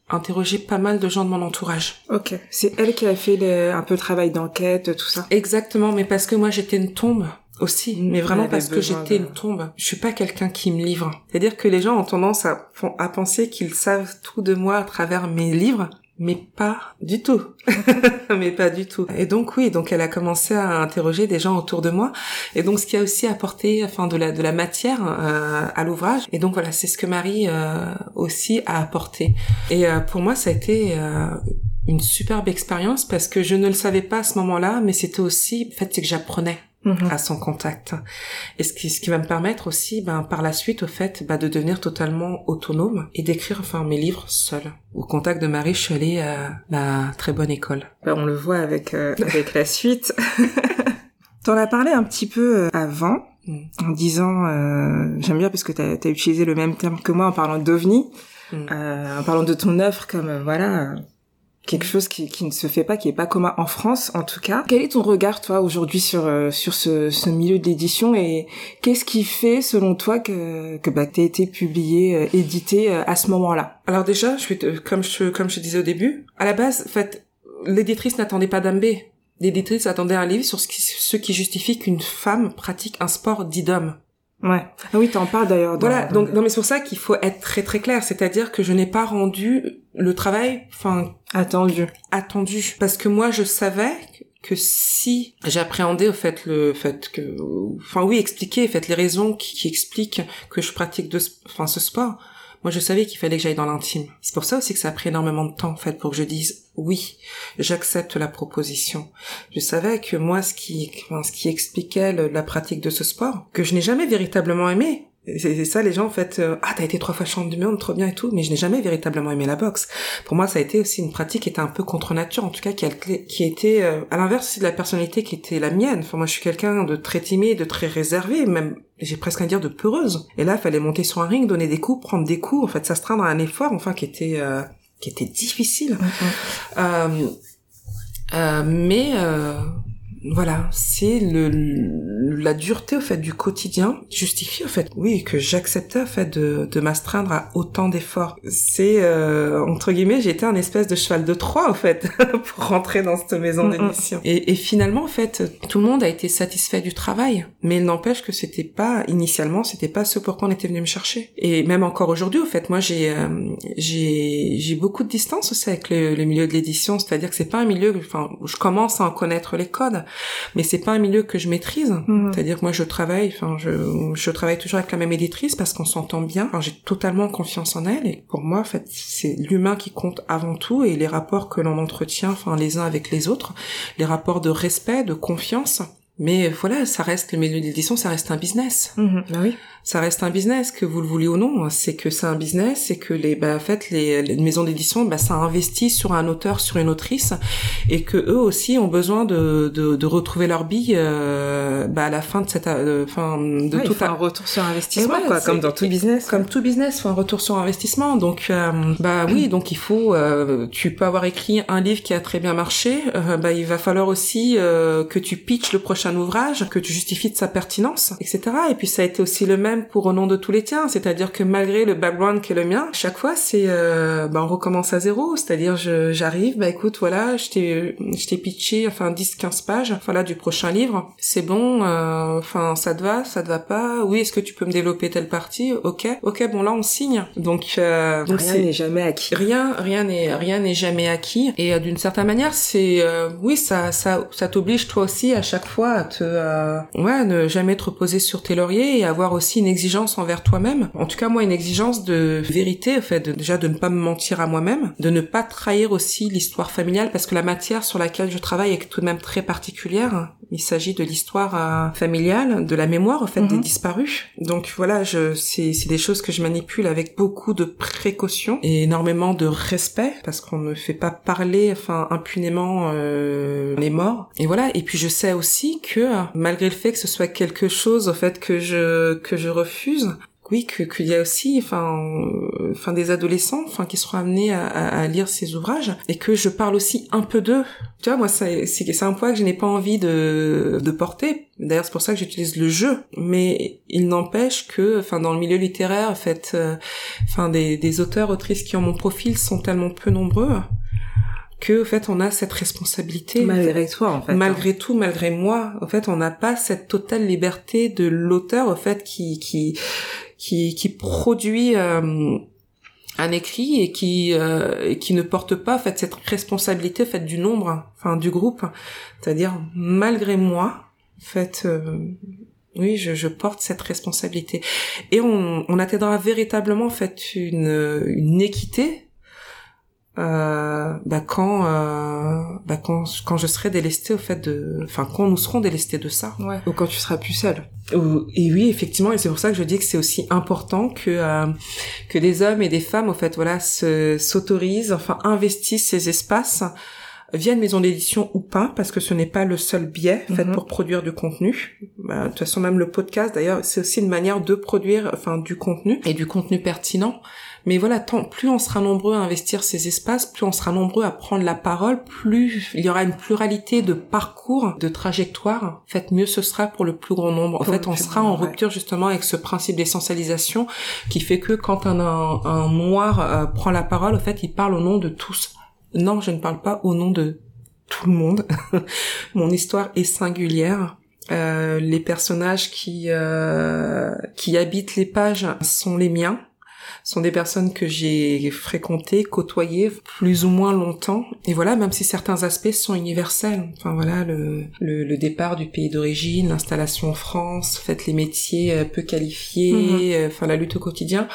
interrogé pas mal de gens de mon entourage. Ok, c'est elle qui a fait un peu le travail d'enquête, tout ça. Exactement, mais parce que moi j'étais une tombe aussi, mais vraiment parce que j'étais une tombe. Je suis pas quelqu'un qui me livre. C'est-à-dire que les gens ont tendance à, à penser qu'ils savent tout de moi à travers mes livres, mais pas du tout. (laughs) mais pas du tout. Et donc oui, donc elle a commencé à interroger des gens autour de moi. Et donc ce qui a aussi apporté, enfin de la de la matière euh, à l'ouvrage. Et donc voilà, c'est ce que Marie euh, aussi a apporté. Et euh, pour moi, ça a été une superbe expérience parce que je ne le savais pas à ce moment-là, mais c'était aussi, en fait, c'est que j'apprenais Mhm. à son contact. Et ce qui, ce qui va me permettre aussi, ben, par la suite, au fait, ben, de devenir totalement autonome et d'écrire, enfin, mes livres seul. Au contact de Marie, je suis allée à la très bonne école. Ben, on le voit avec, euh, (laughs) avec la suite. (laughs) T'en as parlé un petit peu euh, avant, mm. en disant, euh, j'aime bien parce que t'as as utilisé le même terme que moi en parlant d'OVNI, mm. en parlant de ton œuvre comme, voilà, quelque chose qui, qui, ne se fait pas, qui est pas commun en France en tout cas. Quel est ton regard toi aujourd'hui sur euh, sur ce, ce milieu de l'édition et qu'est-ce qui fait selon toi que que bah été publié, euh, édité euh, à ce moment-là? Alors déjà, je vais comme je comme je disais au début, à la base, en fait, l'éditrice n'attendait pas d'Ambé. L'éditrice attendait un livre sur ce qui, ce qui justifie qu'une femme pratique un sport dit d'homme. Ouais. Ah oui, t'en parles d'ailleurs. Voilà. Donc, non, mais c'est pour ça qu'il faut être très très clair. C'est-à-dire que je n'ai pas rendu le travail, enfin, attendu. Attendu. Parce que moi, je savais que si j'appréhendais au fait le fait que, enfin oui, expliquer, fait les raisons qui, expliquent que je pratique de, enfin ce sport, moi, je savais qu'il fallait que j'aille dans l'intime. C'est pour ça aussi que ça a pris énormément de temps, en fait, pour que je dise oui, j'accepte la proposition. Je savais que moi, ce qui, ce qui expliquait la pratique de ce sport, que je n'ai jamais véritablement aimé, c'est ça les gens en fait euh, ah t'as été trois fois champion du monde trop bien et tout mais je n'ai jamais véritablement aimé la boxe. Pour moi ça a été aussi une pratique qui était un peu contre nature en tout cas qui a qui était euh, à l'inverse aussi de la personnalité qui était la mienne. Enfin moi je suis quelqu'un de très timide de très réservé même j'ai presque à dire de peureuse. Et là il fallait monter sur un ring donner des coups prendre des coups en fait s'astreindre à un effort enfin qui était euh, qui était difficile. Mm-hmm. euh, mais voilà, c'est le, la dureté au fait du quotidien justifie au fait, oui, que j'acceptais au fait de, de m'astreindre à autant d'efforts. C'est euh, entre guillemets, été un espèce de cheval de Troie au fait (laughs) pour rentrer dans cette maison d'émission. Et, et, finalement, en fait, tout le monde a été satisfait du travail, mais il n'empêche que c'était pas initialement, c'était pas ce pourquoi on était venu me chercher. Et même encore aujourd'hui, au fait, moi j'ai euh, j'ai j'ai beaucoup de distance aussi avec le, le milieu de l'édition, c'est-à-dire que c'est pas un milieu, enfin, je commence à en connaître les codes mais c'est pas un milieu que je maîtrise. Mhm. C'est-à-dire que moi je travaille, enfin je, je travaille toujours avec la même éditrice parce qu'on s'entend bien. j'ai totalement confiance en elle et pour moi en fait c'est l'humain qui compte avant tout et les rapports que l'on entretient, enfin les uns avec les autres, les rapports de respect, de confiance Mais voilà, ça reste le milieu d'édition, ça reste un business. Bah oui ça reste un business, que vous le vouliez ou non. C'est que c'est un business et que les, bah, en fait, les, les maisons d'édition, bah, ça investit sur un auteur, sur une autrice, et que eux aussi ont besoin de, de, de retrouver leur bille euh, bah, à la fin de cette, euh, fin de tout un retour sur investissement, quoi, comme dans tout business. Comme tout business, faut un retour sur investissement. Donc, euh, bah oui, (clears throat) donc il faut, euh, tu peux avoir écrit un livre qui a très bien marché, euh, bah il va falloir aussi que tu pitches le prochain ouvrage, que tu justifies de sa pertinence, etc. Et puis ça a été aussi le même pour au nom de tous les tiens, c'est-à-dire que malgré le background qui est le mien, chaque fois c'est euh, bah, on recommence à zéro, c'est-à-dire j'arrive, bah écoute voilà, je t'ai je t'ai pitché enfin 10 15 pages voilà du prochain livre, c'est bon euh, enfin ça te va, ça te va pas? Oui, est-ce que tu peux me développer telle partie? OK. OK, bon là on signe. Donc euh, donc rien n'est jamais acquis. Rien rien n'est rien n'est jamais acquis et euh, d'une certaine manière, c'est euh, oui, ça ça ça t'oblige toi aussi à chaque fois à te ouais, ne jamais te reposer sur tes lauriers et avoir aussi une exigence envers toi-même. En tout cas, moi, une exigence de vérité, en fait, de, déjà de ne pas me mentir à moi-même, de ne pas trahir aussi l'histoire familiale, parce que la matière sur laquelle je travaille est tout de même très particulière. Il s'agit de l'histoire euh, familiale, de la mémoire, en fait, des mhm. disparus. Donc voilà, je, c'est, c'est des choses que je manipule avec beaucoup de précaution et énormément de respect, parce qu'on ne fait pas parler, enfin, impunément euh, les morts. Et voilà. Et puis je sais aussi que malgré le fait que ce soit quelque chose, en fait, que je que je refuse oui que qu'il y a aussi enfin euh, enfin des adolescents enfin qui seront amenés à, à, lire ces ouvrages et que je parle aussi un peu d'eux. Tu vois moi c'est c'est un poids que je n'ai pas envie de de porter. D'ailleurs c'est pour ça que j'utilise le jeu. Mais il n'empêche que enfin dans le milieu littéraire en fait euh, enfin des des auteurs autrices qui ont mon profil sont tellement peu nombreux que en fait on a cette responsabilité malgré toi en fait hein. malgré tout malgré moi en fait on n'a pas cette totale liberté de l'auteur en fait qui qui qui qui produit euh, un écrit et qui euh, qui ne porte pas en fait cette responsabilité en fait du nombre enfin du groupe c'est-à-dire malgré moi en fait euh, oui, je, je, porte cette responsabilité. Et on, on atteindra véritablement en fait une, une équité euh, bah quand euh, bah quand quand je serai délestée au fait de enfin quand nous serons délestés de ça ouais. ou quand tu seras plus seule et oui effectivement et c'est pour ça que je dis que c'est aussi important que euh, que des hommes et des femmes au fait voilà se s'autorisent enfin investissent ces espaces via une maison d'édition ou pas, parce que ce n'est pas le seul biais fait mhm. pour produire du contenu. Bah, de toute façon, même le podcast, d'ailleurs, c'est aussi une manière de produire, enfin, du contenu et du contenu pertinent. Mais voilà, tant plus on sera nombreux à investir ces espaces, plus on sera nombreux à prendre la parole, plus il y aura une pluralité de parcours, de trajectoires. En fait, mieux ce sera pour le plus grand nombre. En fait, on sera en rupture justement avec ce principe d'essentialisation qui fait que quand un, un, noir euh, prend la parole, en fait, il parle au nom de tous. Non, je ne parle pas au nom de tout le monde. (laughs) Mon histoire est singulière. Euh, les personnages qui euh, qui habitent les pages sont les miens sont des personnes que j'ai fréquentées, côtoyées plus ou moins longtemps. Et voilà, même si certains aspects sont universels. Enfin voilà, le, le, départ du pays d'origine, l'installation en France, fait les métiers euh, peu qualifiés, mhm. euh, enfin la lutte au quotidien.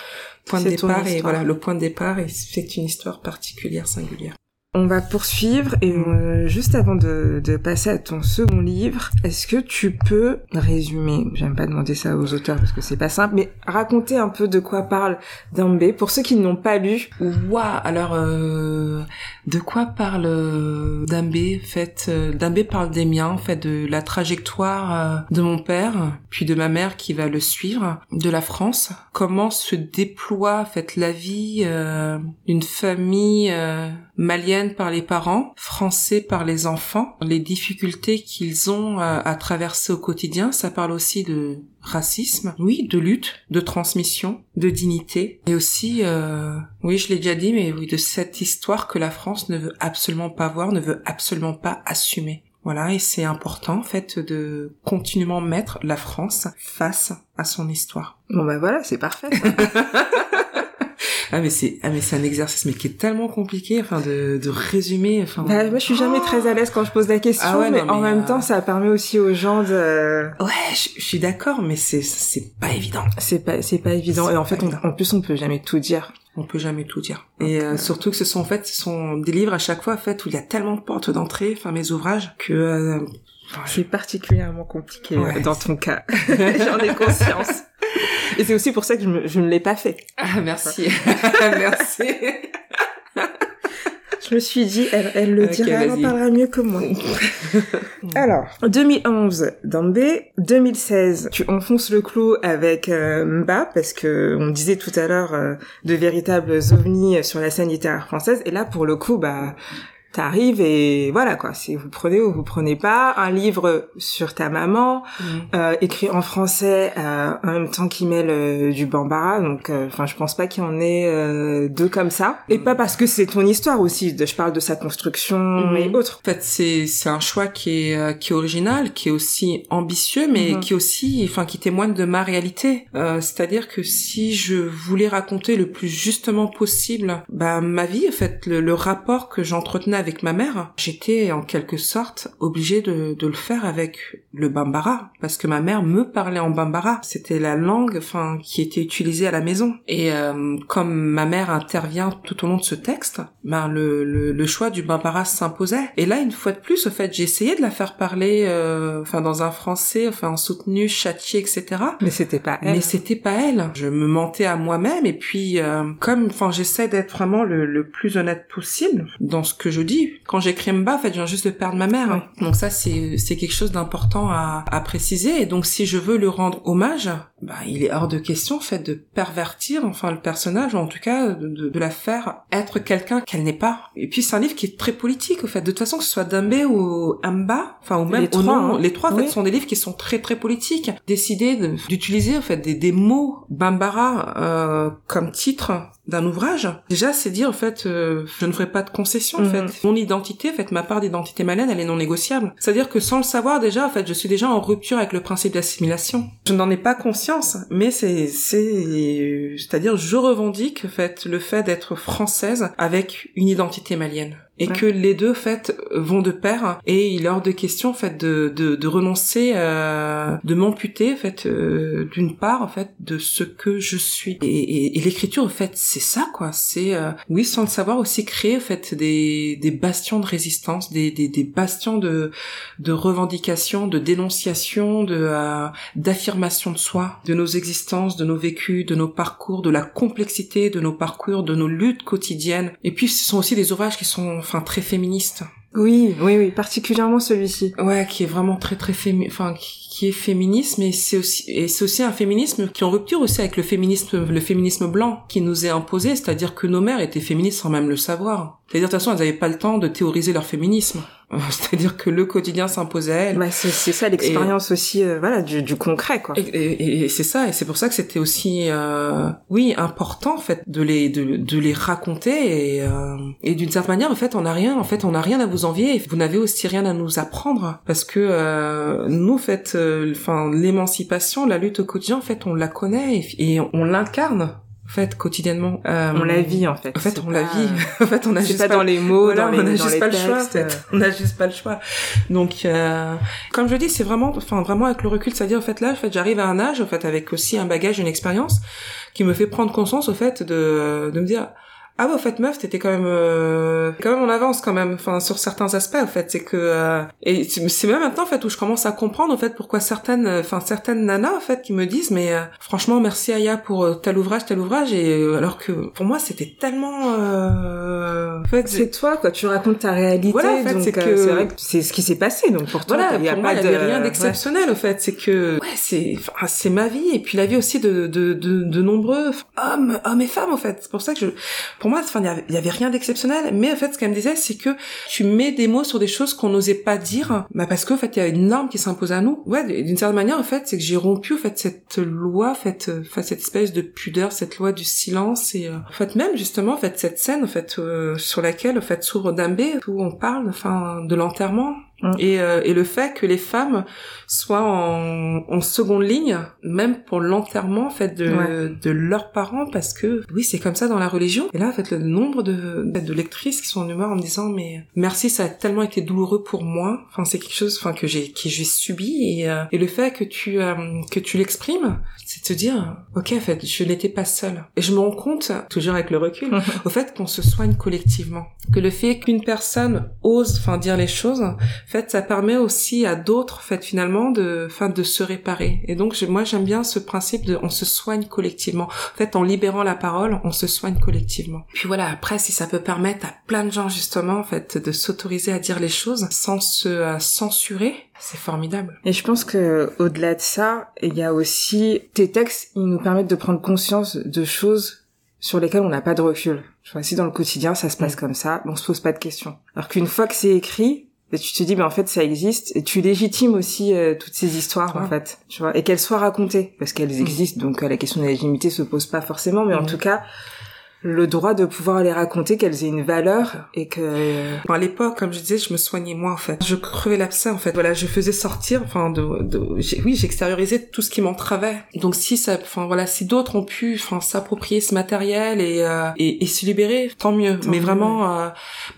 Point de départ et voilà, le point de départ et c'est une histoire particulière, singulière. On va poursuivre et euh, juste avant de, de, passer à ton second livre, est-ce que tu peux résumer, j'aime pas demander ça aux auteurs parce que c'est pas simple, mais raconter un peu de quoi parle Dambé pour ceux qui n'ont pas lu. Ouah, alors euh, de quoi parle euh, Dambé fait euh, Dambé parle des miens, en fait de la trajectoire de mon père, puis de ma mère qui va le suivre, de la France, comment se déploie en fait la vie d'une famille malienne par les parents, français par les enfants, les difficultés qu'ils ont à, traverser au quotidien. Ça parle aussi de racisme, oui, de lutte, de transmission, de dignité, et aussi, euh, oui, je l'ai déjà dit, mais oui, de cette histoire que la France ne veut absolument pas voir, ne veut absolument pas assumer. Voilà, et c'est important en fait de continuellement mettre la France face à son histoire. Bon ben voilà, c'est parfait. (laughs) ah mais c'est ah mais c'est un exercice mais qui est tellement compliqué enfin de, de résumer enfin. Bah, moi je suis jamais très à l'aise quand je pose la question ah mais, en même euh, temps ça permet aussi aux gens de ouais je, suis d'accord mais c'est c'est pas évident. C'est pas c'est pas évident. Et en fait en plus on peut jamais tout dire. On peut jamais tout dire. Et euh, surtout que ce sont en fait ce sont des livres à chaque fois en fait où il y a tellement de portes d'entrée enfin mes ouvrages que euh, c'est particulièrement compliqué euh, dans ton cas. (laughs) J'en ai conscience. (laughs) Et c'est aussi pour ça que je, je ne l'ai pas fait. Ah, merci. (laughs) merci. Je me suis dit, elle, elle le dira, elle en parlera mieux que moi. (laughs) Alors, 2011, Dambé. 2016, tu enfonces le clou avec euh, Mba, parce que on disait tout à l'heure euh, de véritables ovnis sur la scène littéraire française. Et là, pour le coup, bah, t'arrives et voilà quoi. Si vous prenez ou vous prenez pas. Un livre sur ta maman mm. euh, écrit en français euh, en même temps qu'il mêle euh, du bambara. Donc euh, enfin je pense pas qu'il y en ait euh, deux comme ça. Et pas parce que c'est ton histoire aussi. Je parle de sa construction mm. et autres. En fait c'est c'est un choix qui est qui est original qui est aussi ambitieux mais mm-hmm. qui aussi enfin qui témoigne de ma réalité. C'est-à-dire que si je voulais raconter le plus justement possible bah ma vie en fait le, le rapport que j'entretenais avec ma mère, j'étais en quelque sorte obligée de, de, le faire avec le bambara parce que ma mère me parlait en bambara. C'était la langue, enfin, qui était utilisée à la maison. Et euh, comme ma mère intervient tout au long de ce texte, ben le, le, le choix du bambara s'imposait. Et là, une fois de plus, au fait, j'ai essayé de la faire parler, euh, enfin, dans un français, enfin, soutenu, châtié, etc. Mais c'était pas elle. Mais c'était pas elle. Je me mentais à moi-même et puis, euh, comme, enfin, j'essaie d'être vraiment le, le plus honnête possible dans ce que je quand j'écris Mba, en fait, je viens juste de perdre ma mère. Donc ça, c'est, c'est quelque chose d'important à, à préciser. Et donc, si je veux lui rendre hommage, bah, il est hors de question, en fait, de pervertir, enfin, le personnage, ou en tout cas, de, de, la faire être quelqu'un qu'elle n'est pas. Et puis, c'est un livre qui est très politique, au fait. De toute façon, que ce soit Dambé ou Mba, enfin, ou même les trois, hein. les trois, en fait, sont des livres qui sont très, très politiques. Décider d'utiliser, en fait, des, des mots Bambara euh, comme titre d'un ouvrage, déjà, c'est dire, en fait, euh, je ne ferai pas de concession, en mhm. fait. Mon identité, en fait, ma part d'identité malienne, elle est non négociable. C'est-à-dire que sans le savoir, déjà, en fait, je suis déjà en rupture avec le principe d'assimilation. Je n'en ai pas conscience, mais c'est, c'est, c'est-à-dire, je revendique, en fait, le fait d'être française avec une identité malienne et que les deux en fait vont de pair et il est hors de question en fait de de, de renoncer euh, de m'amputer en fait euh, d'une part en fait de ce que je suis. Et, et, et l'écriture en fait c'est ça quoi. C'est euh, oui sans le savoir aussi créer en fait des des bastions de résistance des des, des bastions de de revendication de dénonciation de euh, d'affirmation de soi de nos existences de nos vécus de nos parcours de la complexité de nos parcours de nos luttes quotidiennes. Et puis ce sont aussi des ouvrages qui sont enfin très féministe. Oui, oui, oui, particulièrement celui-ci. Ouais, qui est vraiment très très fémi enfin qui est féministe, mais c'est aussi et c'est aussi un féminisme qui est en rupture aussi avec le féminisme le féminisme blanc qui nous est imposé, c'est-à-dire que nos mères étaient féministes sans même le savoir. C'est-à-dire de toute façon, elles n'avaient pas le temps de théoriser leur féminisme. (laughs) C'est-à-dire que le quotidien s'imposait à elles. Bah, c'est, ça l'expérience aussi, euh, voilà, du, du, concret, quoi. Et, et, c'est ça, et c'est pour ça que c'était aussi, euh, oui, important en fait de les de, de les raconter et, euh, et d'une certaine manière, en fait, on n'a rien, en fait, on n'a rien à vous envier. Et vous n'avez aussi rien à nous apprendre parce que euh, nous, en fait, euh, enfin, l'émancipation, la lutte au quotidien, en fait, on la connaît et on l'incarne fait quotidiennement euh, on la vit en fait. en fait on la vit. (laughs) en fait on a juste pas, dans les mots dans les, on a juste pas le choix on a juste pas le choix. Donc euh, comme je dis c'est vraiment enfin vraiment avec le recul c'est à dire en fait là en fait j'arrive à un âge en fait avec aussi un bagage une expérience qui me fait prendre conscience au fait de de me dire ah bah, au fait meuf t'étais quand même euh, quand même en avance quand même. Enfin sur certains aspects en fait. C'est que euh, et c'est même maintenant en fait où je commence à comprendre en fait pourquoi certaines enfin certaines nanas en fait qui me disent mais euh, franchement merci Aya pour tel ouvrage tel ouvrage. Et alors que pour moi c'était tellement en fait c'est toi quoi. Tu racontes ta réalité voilà en fait c'est que c'est vrai que c'est ce qui s'est passé donc pour toi il y a pas de... rien d'exceptionnel en fait. C'est que ouais c'est enfin, c'est ma vie. Et puis la vie aussi de de de, de nombreux hommes hommes et femmes en fait. C'est pour ça que je pour moi, enfin, il y avait, rien d'exceptionnel. Mais en fait, ce qu'elle me disait, c'est que tu mets des mots sur des choses qu'on n'osait pas dire, bah parce qu'en fait, il y a une norme qui s'impose à nous. Ouais, d'une certaine manière, en fait, c'est que j'ai rompu, en fait, cette loi, en fait, euh, cette espèce de pudeur, cette loi du silence et, euh, en fait, même justement, en fait, cette scène, en fait, euh, sur laquelle, en fait, s'ouvre Dambé, où on parle, enfin, de l'enterrement, Mm. Et, euh, et, le fait que les femmes soient en, en seconde ligne, même pour l'enterrement en fait de, de leurs parents, parce que oui c'est comme ça dans la religion. Et là en fait le nombre de, de lectrices qui sont en humeur en me disant mais merci ça a tellement été douloureux pour moi. Enfin c'est quelque chose enfin que j'ai que j'ai subi et, euh, et le fait que tu euh, que tu l'exprimes, c'est de se dire ok en fait je n'étais pas seule. Et je me rends compte toujours avec le recul (laughs) au fait qu'on se soigne collectivement, que le fait qu'une personne ose enfin dire les choses fait, ça permet aussi à d'autres, en fait, finalement, de, enfin, de se réparer. Et donc, moi, j'aime bien ce principe de, on se soigne collectivement. En fait, en libérant la parole, on se soigne collectivement. Puis voilà, après, si ça peut permettre à plein de gens, justement, en fait, de s'autoriser à dire les choses sans se euh, censurer, c'est formidable. Et je pense que au-delà de ça, il y a aussi tes textes, ils nous permettent de prendre conscience de choses sur lesquelles on n'a pas de recul. Je vois, si dans le quotidien ça se passe mm. comme ça, on se pose pas de questions. Alors qu'une fois que c'est écrit, bah, tu te dis mais en fait ça existe et tu légitimes aussi euh, toutes ces histoires en fait, tu vois, et qu'elles soient racontées parce qu'elles mm. existent donc euh, la question de la légitimité se pose pas forcément, mais en mm. tout cas le droit de pouvoir les raconter, qu'elles aient une valeur et que. à l'époque, comme je disais, je me soignais moi en fait. Je crevais l'abcès en fait. Voilà, je faisais sortir, enfin de, de oui, j'extériorisais tout ce qui m'entravait. Donc si ça, enfin voilà, si d'autres ont pu, enfin s'approprier ce matériel et, euh, et, et se libérer, tant mieux. mais vraiment, euh,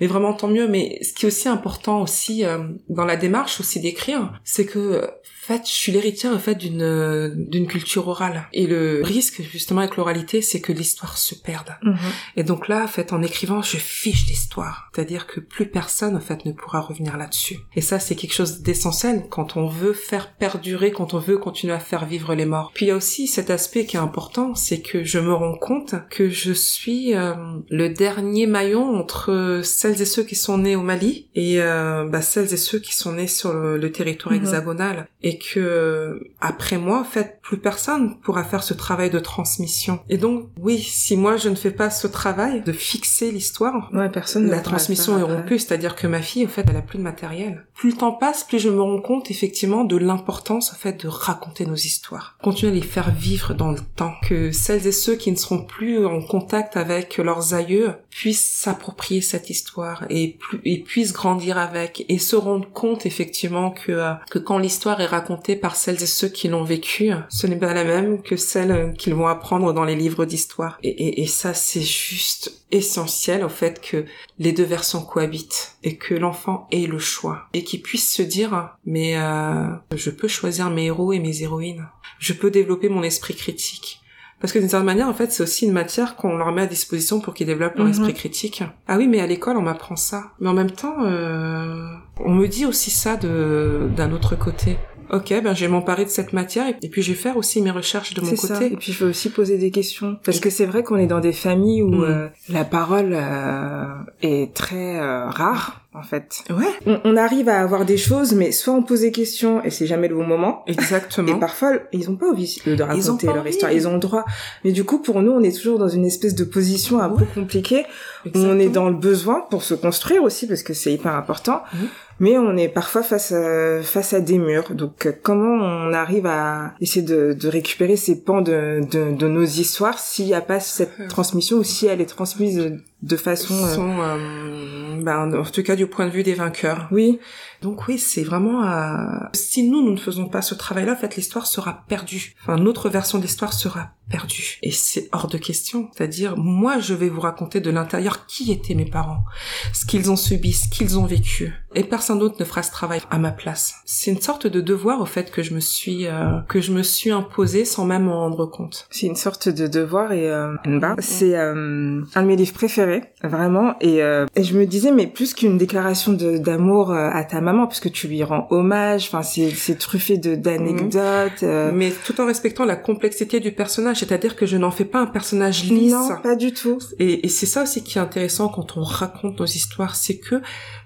mais vraiment tant mieux. Mais ce qui est aussi important aussi euh, dans la démarche aussi d'écrire, c'est que fait, je suis l'héritière en fait d'une d'une culture orale et le risque justement avec l'oralité, c'est que l'histoire se perde. Mhm. Et donc là, en fait, en écrivant, je fiche l'histoire, c'est-à-dire que plus personne en fait ne pourra revenir là-dessus. Et ça, c'est quelque chose d'essentiel quand on veut faire perdurer, quand on veut continuer à faire vivre les morts. Puis il y a aussi cet aspect qui est important, c'est que je me rends compte que je suis euh, le dernier maillon entre celles et ceux qui sont nés au Mali et euh, bah, celles et ceux qui sont nés sur le, territoire mhm. hexagonal. Et et que après moi, en fait, plus personne pourra faire ce travail de transmission. Et donc, oui, si moi je ne fais pas ce travail de fixer l'histoire, ouais, personne la transmission est rompue. C'est-à-dire que ma fille, en fait, elle a plus de matériel. Plus le temps passe, plus je me rends compte effectivement de l'importance, en fait, de raconter nos histoires, continuer à les faire vivre dans le temps, que celles et ceux qui ne seront plus en contact avec leurs aïeux puissent s'approprier cette histoire et, et puissent grandir avec et se rendre compte effectivement que euh, que quand l'histoire est racontée racontée par celles et ceux qui l'ont vécu, ce n'est pas la même que celle qu'ils vont apprendre dans les livres d'histoire. Et, ça, c'est juste essentiel au fait que les deux versions cohabitent et que l'enfant ait le choix et qu'il puisse se dire mais euh, je peux choisir mes héros et mes héroïnes. Je peux développer mon esprit critique. Parce que d'une certaine manière, en fait, c'est aussi une matière qu'on leur met à disposition pour qu'ils développent leur mhm. esprit critique. Ah oui, mais à l'école, on m'apprend ça. Mais en même temps, euh, on me dit aussi ça de d'un autre côté ok, ben je vais m'emparer de cette matière et, puis je vais faire aussi mes recherches de mon côté. Ça. Et puis je vais aussi poser des questions parce que c'est vrai qu'on est dans des familles où mm. euh, la parole euh, est très euh, rare en fait. Ouais. On, arrive à avoir des choses, mais soit on pose des questions et c'est jamais le bon moment. Exactement. Et parfois, ils ont pas envie de raconter leur histoire. Ils ont le droit. Mais du coup, pour nous, on est toujours dans une espèce de position un peu compliquée. Où on est dans le besoin pour se construire aussi, parce que c'est hyper important. Mhm. Mais on est parfois face à, face à des murs. Donc, euh, comment on arrive à essayer de, de récupérer ces pans de, de, de nos histoires s'il n'y a pas cette transmission ou si elle est transmise de façon... Euh, euh, ben, en tout cas, du point de vue des vainqueurs. Oui. Donc oui, c'est vraiment... Euh... Si nous, nous ne faisons pas ce travail-là, en fait, l'histoire sera perdue. Enfin, notre version de l'histoire sera perdue. Et c'est hors de question. C'est-à-dire, moi, je vais vous raconter de l'intérieur qui étaient mes parents, ce qu'ils ont subi, ce qu'ils ont vécu. Et personne d'autre ne fera ce travail à ma place. C'est une sorte de devoir, au fait, que je me suis euh, que je me suis imposé sans même m'en rendre compte. C'est une sorte de devoir et euh, c'est euh, un de mes livres préférés, vraiment. Et, euh, et je me disais, mais plus qu'une déclaration d'amour à ta maman puisque tu lui rends hommage. Enfin, c'est truffé de d'anecdotes. Euh. Mais tout en respectant la complexité du personnage, c'est-à-dire que je n'en fais pas un personnage lisse. Non, pas du tout. Et, et c'est ça aussi qui est intéressant quand on raconte nos histoires, c'est que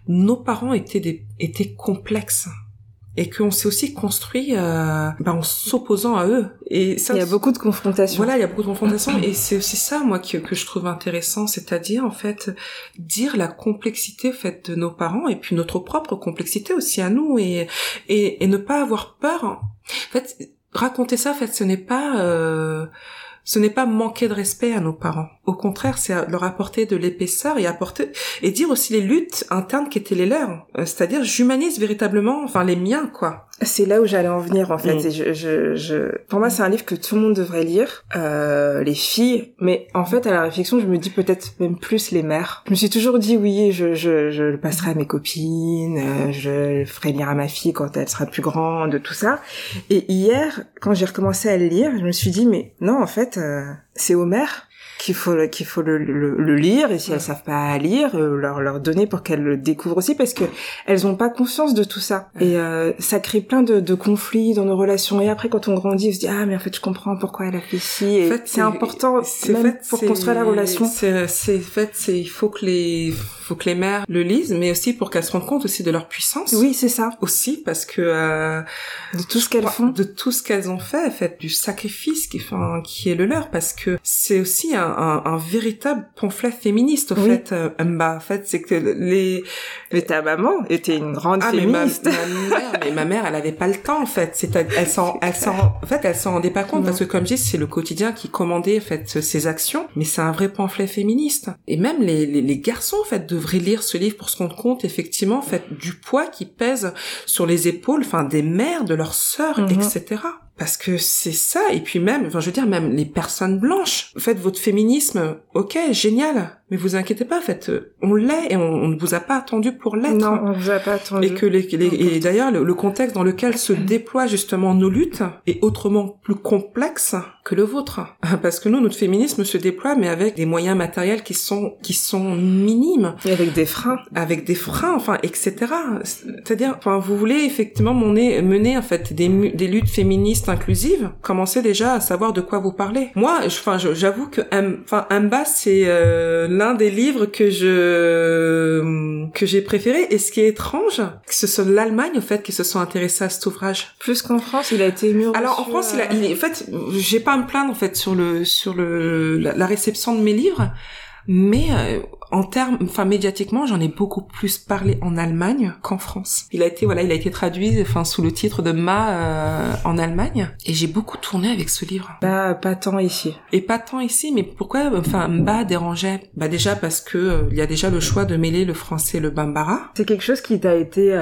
nos parents étaient des étaient complexes et qu'on s'est aussi construit euh, ben, en s'opposant à eux. Et ça, il y a beaucoup de confrontations. Voilà, il y a beaucoup de confrontations, et c'est aussi ça, moi, que, que je trouve intéressant, c'est-à-dire en fait dire la complexité en fait de nos parents et puis notre propre complexité aussi à nous, et et, et ne pas avoir peur. En fait, raconter ça, en fait, ce n'est pas euh, ce n'est pas manquer de respect à nos parents. Au contraire, c'est leur apporter de l'épaisseur et apporter et dire aussi les luttes internes qui étaient les leurs. Euh, c'est-à-dire, j'humanise véritablement, enfin les miens, quoi. C'est là où j'allais en venir en fait. Mm. je, je, je, Pour moi, c'est un livre que tout le monde devrait lire, euh, les filles. Mais en fait, à la réflexion, je me dis peut-être même plus les mères. Je me suis toujours dit oui, je, je, je le passerai à mes copines, euh, je le ferai lire à ma fille quand elle sera plus grande, tout ça. Et hier, quand j'ai recommencé à le lire, je me suis dit mais non, en fait, euh, c'est Homer qu'il faut qu'il faut le, le, lire et si elles savent pas lire euh, leur leur donner pour qu'elles le découvrent aussi parce que elles ont pas conscience de tout ça. Et euh, ça crée plein de, de, conflits dans nos relations. Et après quand on grandit on se dit ah mais en fait je comprends pourquoi elle a fait ci et c'est important même fait, pour construire la relation. c'est c'est fait c'est il faut que les faut que les mères le lisent mais aussi pour qu'elles se rendent compte aussi de leur puissance. Oui c'est ça. Aussi parce que euh, de tout ce qu'elles font. de tout ce qu'elles ont fait fait du sacrifice qui enfin qui est le leur parce que c'est aussi un un, un, véritable pamphlet féministe, au fait, euh, En fait, c'est que les... Mais ta maman était une grande ah, féministe. Mais ma, mère, mais ma mère, elle avait pas le temps, en fait. C'est, elle s'en, elle s'en, en fait, elle s'en rendait pas compte, parce que comme je dis, c'est le quotidien qui commandait, en fait, ses actions. Mais c'est un vrai pamphlet féministe. Et même les, les, les, garçons, en fait, devraient lire ce livre pour se rendre compte, effectivement, en fait, du poids qui pèse sur les épaules, enfin, des mères, de leurs sœurs, mhm. etc parce que c'est ça et puis même enfin je veux dire même les personnes blanches faites votre féminisme ok génial mais vous inquiétez pas, en fait, on l'est et on, ne vous a pas attendu pour l'être. Non, on vous a pas attendu. Et que les, et d'ailleurs le, contexte dans lequel se déploient justement nos luttes est autrement plus complexe que le vôtre, (laughs) parce que nous notre féminisme se déploie mais avec des moyens matériels qui sont qui sont minimes et avec des freins, avec des freins, enfin etc. C'est-à-dire, enfin vous voulez effectivement mener mener en fait des des luttes féministes inclusives, commencez déjà à savoir de quoi vous parlez. Moi, enfin j'avoue que enfin bas c'est euh, l'un des livres que je que j'ai préféré et ce qui est étrange, que ce soit l'Allemagne au fait qui se sont intéressés à cet ouvrage. Plus qu'en France, il a été mieux. Alors en France, il, a, il en fait, j'ai pas à me plaindre en fait sur le sur le la réception de mes livres mais euh, en termes, enfin médiatiquement, j'en ai beaucoup plus parlé en Allemagne qu'en France. Il a été voilà, il a été traduit, enfin sous le titre de Ma euh, en Allemagne, et j'ai beaucoup tourné avec ce livre. Pas pas tant ici. Et pas tant ici, mais pourquoi Enfin Mba dérangeait? Bah déjà parce que euh, il y a déjà le choix de mêler le français et le bambara. C'est quelque chose qui t'a été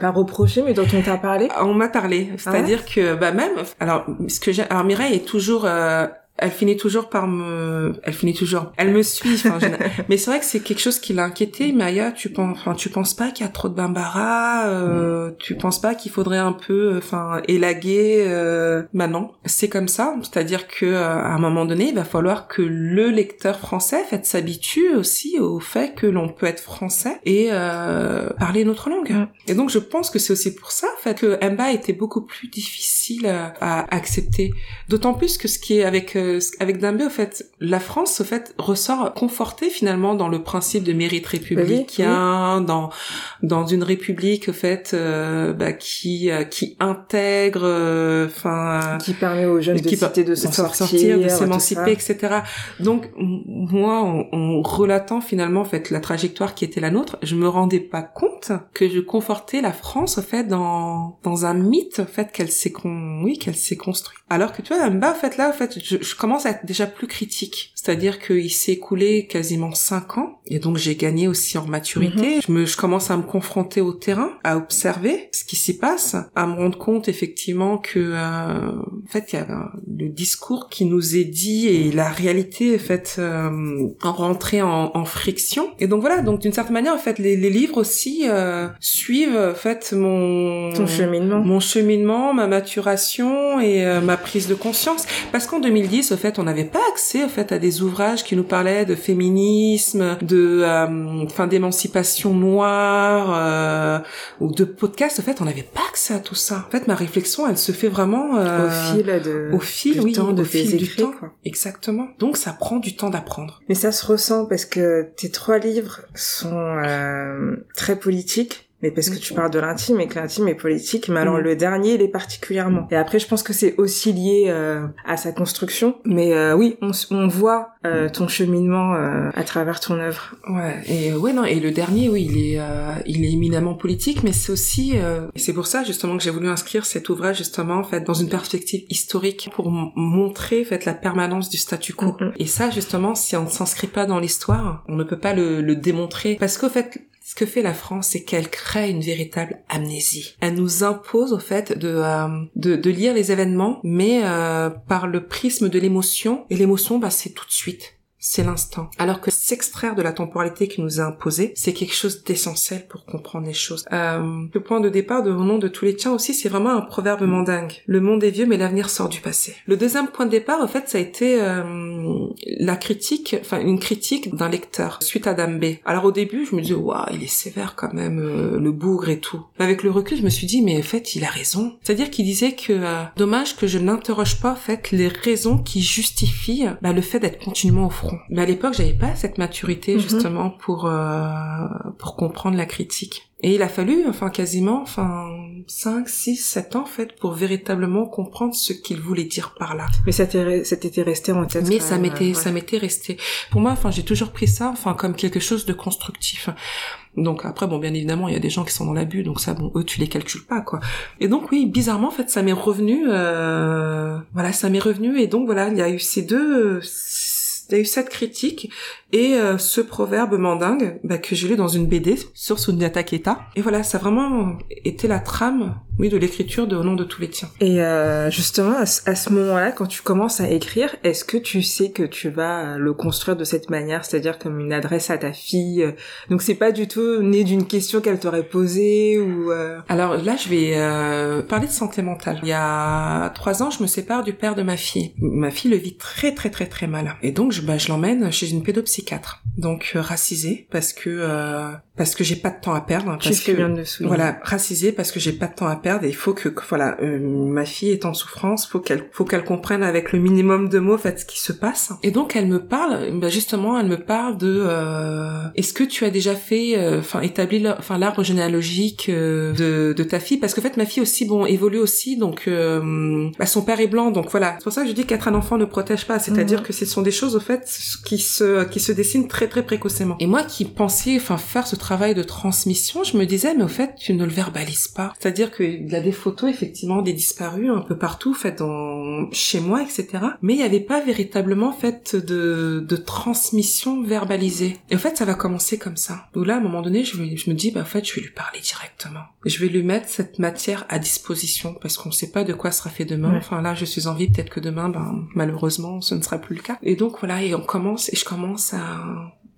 pas reproché, mais dont on t'a parlé? On m'a parlé, ah c'est-à-dire que bah même, alors ce que j'ai, alors Mireille est toujours elle finit toujours par me, elle finit toujours, elle me suit. Enfin, (laughs) mais c'est vrai que c'est quelque chose qui l'a inquiété. Maya, tu penses, enfin, tu penses pas qu'il y a trop de bambara euh, Tu penses pas qu'il faudrait un peu, enfin, élaguer euh... Bah non, c'est comme ça. C'est-à-dire que euh, à un moment donné, il va falloir que le lecteur français, fait, s'habitue aussi au fait que l'on peut être français et euh, parler notre langue. Et donc, je pense que c'est aussi pour ça, en fait, que Mba était beaucoup plus difficile à accepter. D'autant plus que ce qui est avec euh, avec Dambé, au fait, la France, au fait, ressort confortée finalement dans le principe de mérite républicain, dans dans une république, au fait, euh, bah, qui euh, qui intègre, enfin, qui permet aux jeunes de citer de s'en sortir, de s'émanciper, etc. Donc moi, en, relatant finalement, en fait, la trajectoire qui était la nôtre, je me rendais pas compte que je confortais la France, au fait, dans dans un mythe, au fait, qu'elle s'est con, oui, qu'elle s'est construite. Alors que tu vois, Damba, en fait, là, en fait, je, je commence à être déjà plus critique. C'est-à-dire qu'il s'est écoulé quasiment cinq ans, et donc j'ai gagné aussi en maturité. Mhm. Je, me, je commence à me confronter au terrain, à observer ce qui s'y passe, à me rendre compte effectivement que, euh, en fait, il y a le discours qui nous est dit et la réalité, en fait, euh, en rentrer en, en, friction. Et donc voilà, donc d'une certaine manière, en fait, les, les livres aussi euh, suivent, en fait, mon Ton cheminement, mon cheminement, ma maturation et euh, ma prise de conscience. Parce qu'en 2010, au fait, on n'avait pas accès, au fait, à des ouvrages qui nous parlaient de féminisme, de, euh, enfin, d'émancipation noire, euh, ou de podcasts. Au fait, on n'avait pas accès à tout ça. En fait, ma réflexion, elle se fait vraiment euh, au fil de, au fil, oui, temps, de au fil du temps. Quoi. Exactement. Donc, ça prend du temps d'apprendre. Mais ça se ressent parce que tes trois livres sont très politiques mais parce que tu parles de l'intime et que l'intime est politique, mais alors mm. le dernier, il est particulièrement. Et après, je pense que c'est aussi lié euh, à sa construction. Mais euh, oui, on, on voit euh, ton cheminement euh, à travers ton œuvre. Ouais, et ouais non, et le dernier, oui, il est, il est éminemment politique, mais c'est aussi, c'est pour ça justement que j'ai voulu inscrire cet ouvrage justement en fait dans une perspective historique pour montrer en fait la permanence du statu quo. Mm-hmm. Et ça justement, si on ne s'inscrit pas dans l'histoire, on ne peut pas le, le démontrer parce qu'au fait ce que fait la France, c'est qu'elle crée une véritable amnésie. Elle nous impose au fait de euh, de, de, lire les événements, mais euh, par le prisme de l'émotion. Et l'émotion, bah, c'est tout de suite c'est l'instant. Alors que s'extraire de la temporalité qui nous est imposée, c'est quelque chose d'essentiel pour comprendre les choses. Euh, le point de départ de Au nom de tous les tiens aussi, c'est vraiment un proverbe mandingue. Le monde est vieux, mais l'avenir sort du passé. Le deuxième point de départ, en fait, ça a été euh, la critique, enfin une critique d'un lecteur suite à Dame B. Alors au début, je me disais, waouh, il est sévère quand même, euh, le bougre et tout. Mais avec le recul, je me suis dit, mais en fait, il a raison. C'est-à-dire qu'il disait que euh, dommage que je n'interroge pas en fait les raisons qui justifient bah, le fait d'être continuellement au front. Mais à l'époque, j'avais pas cette maturité Mhm. justement pour euh, pour comprendre la critique. Et il a fallu, enfin quasiment, enfin 5, 6, 7 ans en fait pour véritablement comprendre ce qu'il voulait dire par là. Mais ça t'était ça t'était resté en tête. Mais ça même, m'était, ouais. ça m'était resté. Pour moi, enfin, j'ai toujours pris ça, enfin, comme quelque chose de constructif. Donc après, bon, bien évidemment, il y a des gens qui sont dans l'abus, donc ça, bon, eux, tu les calcules pas, quoi. Et donc oui, bizarrement, en fait, ça m'est revenu, euh, voilà, ça m'est revenu, et donc voilà, il y a eu ces deux, il y a eu cette critique et euh, ce proverbe mandingue bah, que j'ai lu dans une BD sur Sunyata Keta. Et voilà, ça a vraiment été la trame, oui, de l'écriture de Au nom de tous les tiens. Et euh, justement, à ce, à ce moment-là, quand tu commences à écrire, est-ce que tu sais que tu vas le construire de cette manière, c'est-à-dire comme une adresse à ta fille euh, Donc c'est pas du tout né d'une question qu'elle t'aurait posée ou. euh, Alors là, je vais euh, parler de santé mentale. Il y a trois ans, je me sépare du père de ma fille. Ma fille le vit très très très très mal. Et donc, bah, je l'emmène chez une pédopsychiatre. Donc euh, racisée parce que euh, parce que j'ai pas de temps à perdre. Tu parce fais que, bien de le. Voilà, racisée parce que j'ai pas de temps à perdre et il faut que, que, voilà, euh, ma fille est en souffrance, faut qu'elle faut qu'elle comprenne avec le minimum de mots en fait ce qui se passe. Et donc elle me parle, bah, justement, elle me parle de euh, est-ce que tu as déjà fait, euh, enfin établi, enfin l'arbre généalogique euh, de, de ta fille? Parce qu'en fait ma fille aussi bon évolue aussi donc euh, bah, son père est blanc donc voilà c'est pour ça que je dis qu'être un enfant ne protège pas c'est-à-dire Mhm. que ce sont des choses au fait qui se qui se dessinent très très précocement et moi qui pensais enfin faire ce travail de transmission je me disais mais au fait tu ne le verbalises pas. C'est-à-dire qu'il y a des photos effectivement des disparus un peu partout faites dans chez moi etc mais il n'y avait pas véritablement fait de de transmission verbalisée. Et en fait ça va commencer comme ça. Où là à un moment donné je, me- je me dis bah en fait je vais lui parler directement. Je vais lui mettre cette matière à disposition parce qu'on ne sait pas de quoi sera fait demain. Ouais. enfin là je suis en vie peut-être que demain ben malheureusement ce ne sera plus le cas. Et donc voilà et on commence et je commence à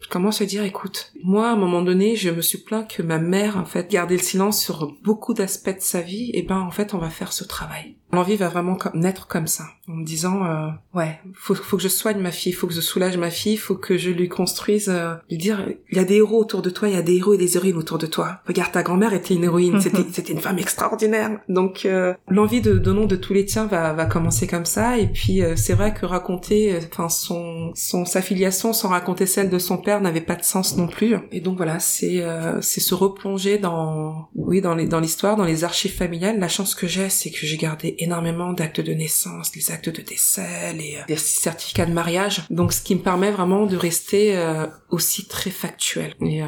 je commence à dire, écoute, moi, à un moment donné, je me suis plaint que ma mère, en fait, gardait le silence sur beaucoup d'aspects de sa vie. Et ben, en fait, on va faire ce travail. L'envie va vraiment naître comme ça, en me disant, euh, ouais, faut, faut que je soigne ma fille, faut que je soulage ma fille, faut que je lui construise, euh, lui dire, il y a des héros autour de toi, il y a des héros et des héroïnes autour de toi. Regarde, ta grand-mère était une héroïne, (laughs) c'était, c'était une femme extraordinaire. Donc, euh, l'envie de, de nom de tous les tiens va, va commencer comme ça. Et puis, euh, c'est vrai que raconter, euh, enfin, son, son, sa filiation sans raconter celle de son père n'avait pas de sens non plus. Et donc voilà, c'est, euh, c'est se replonger dans, oui, dans les, dans l'histoire, dans les archives familiales. La chance que j'ai, c'est que j'ai gardé énormément d'actes de naissance, les actes de décès, les, euh, les certificats de mariage. Donc, ce qui me permet vraiment de rester euh, aussi très factuel. Et euh,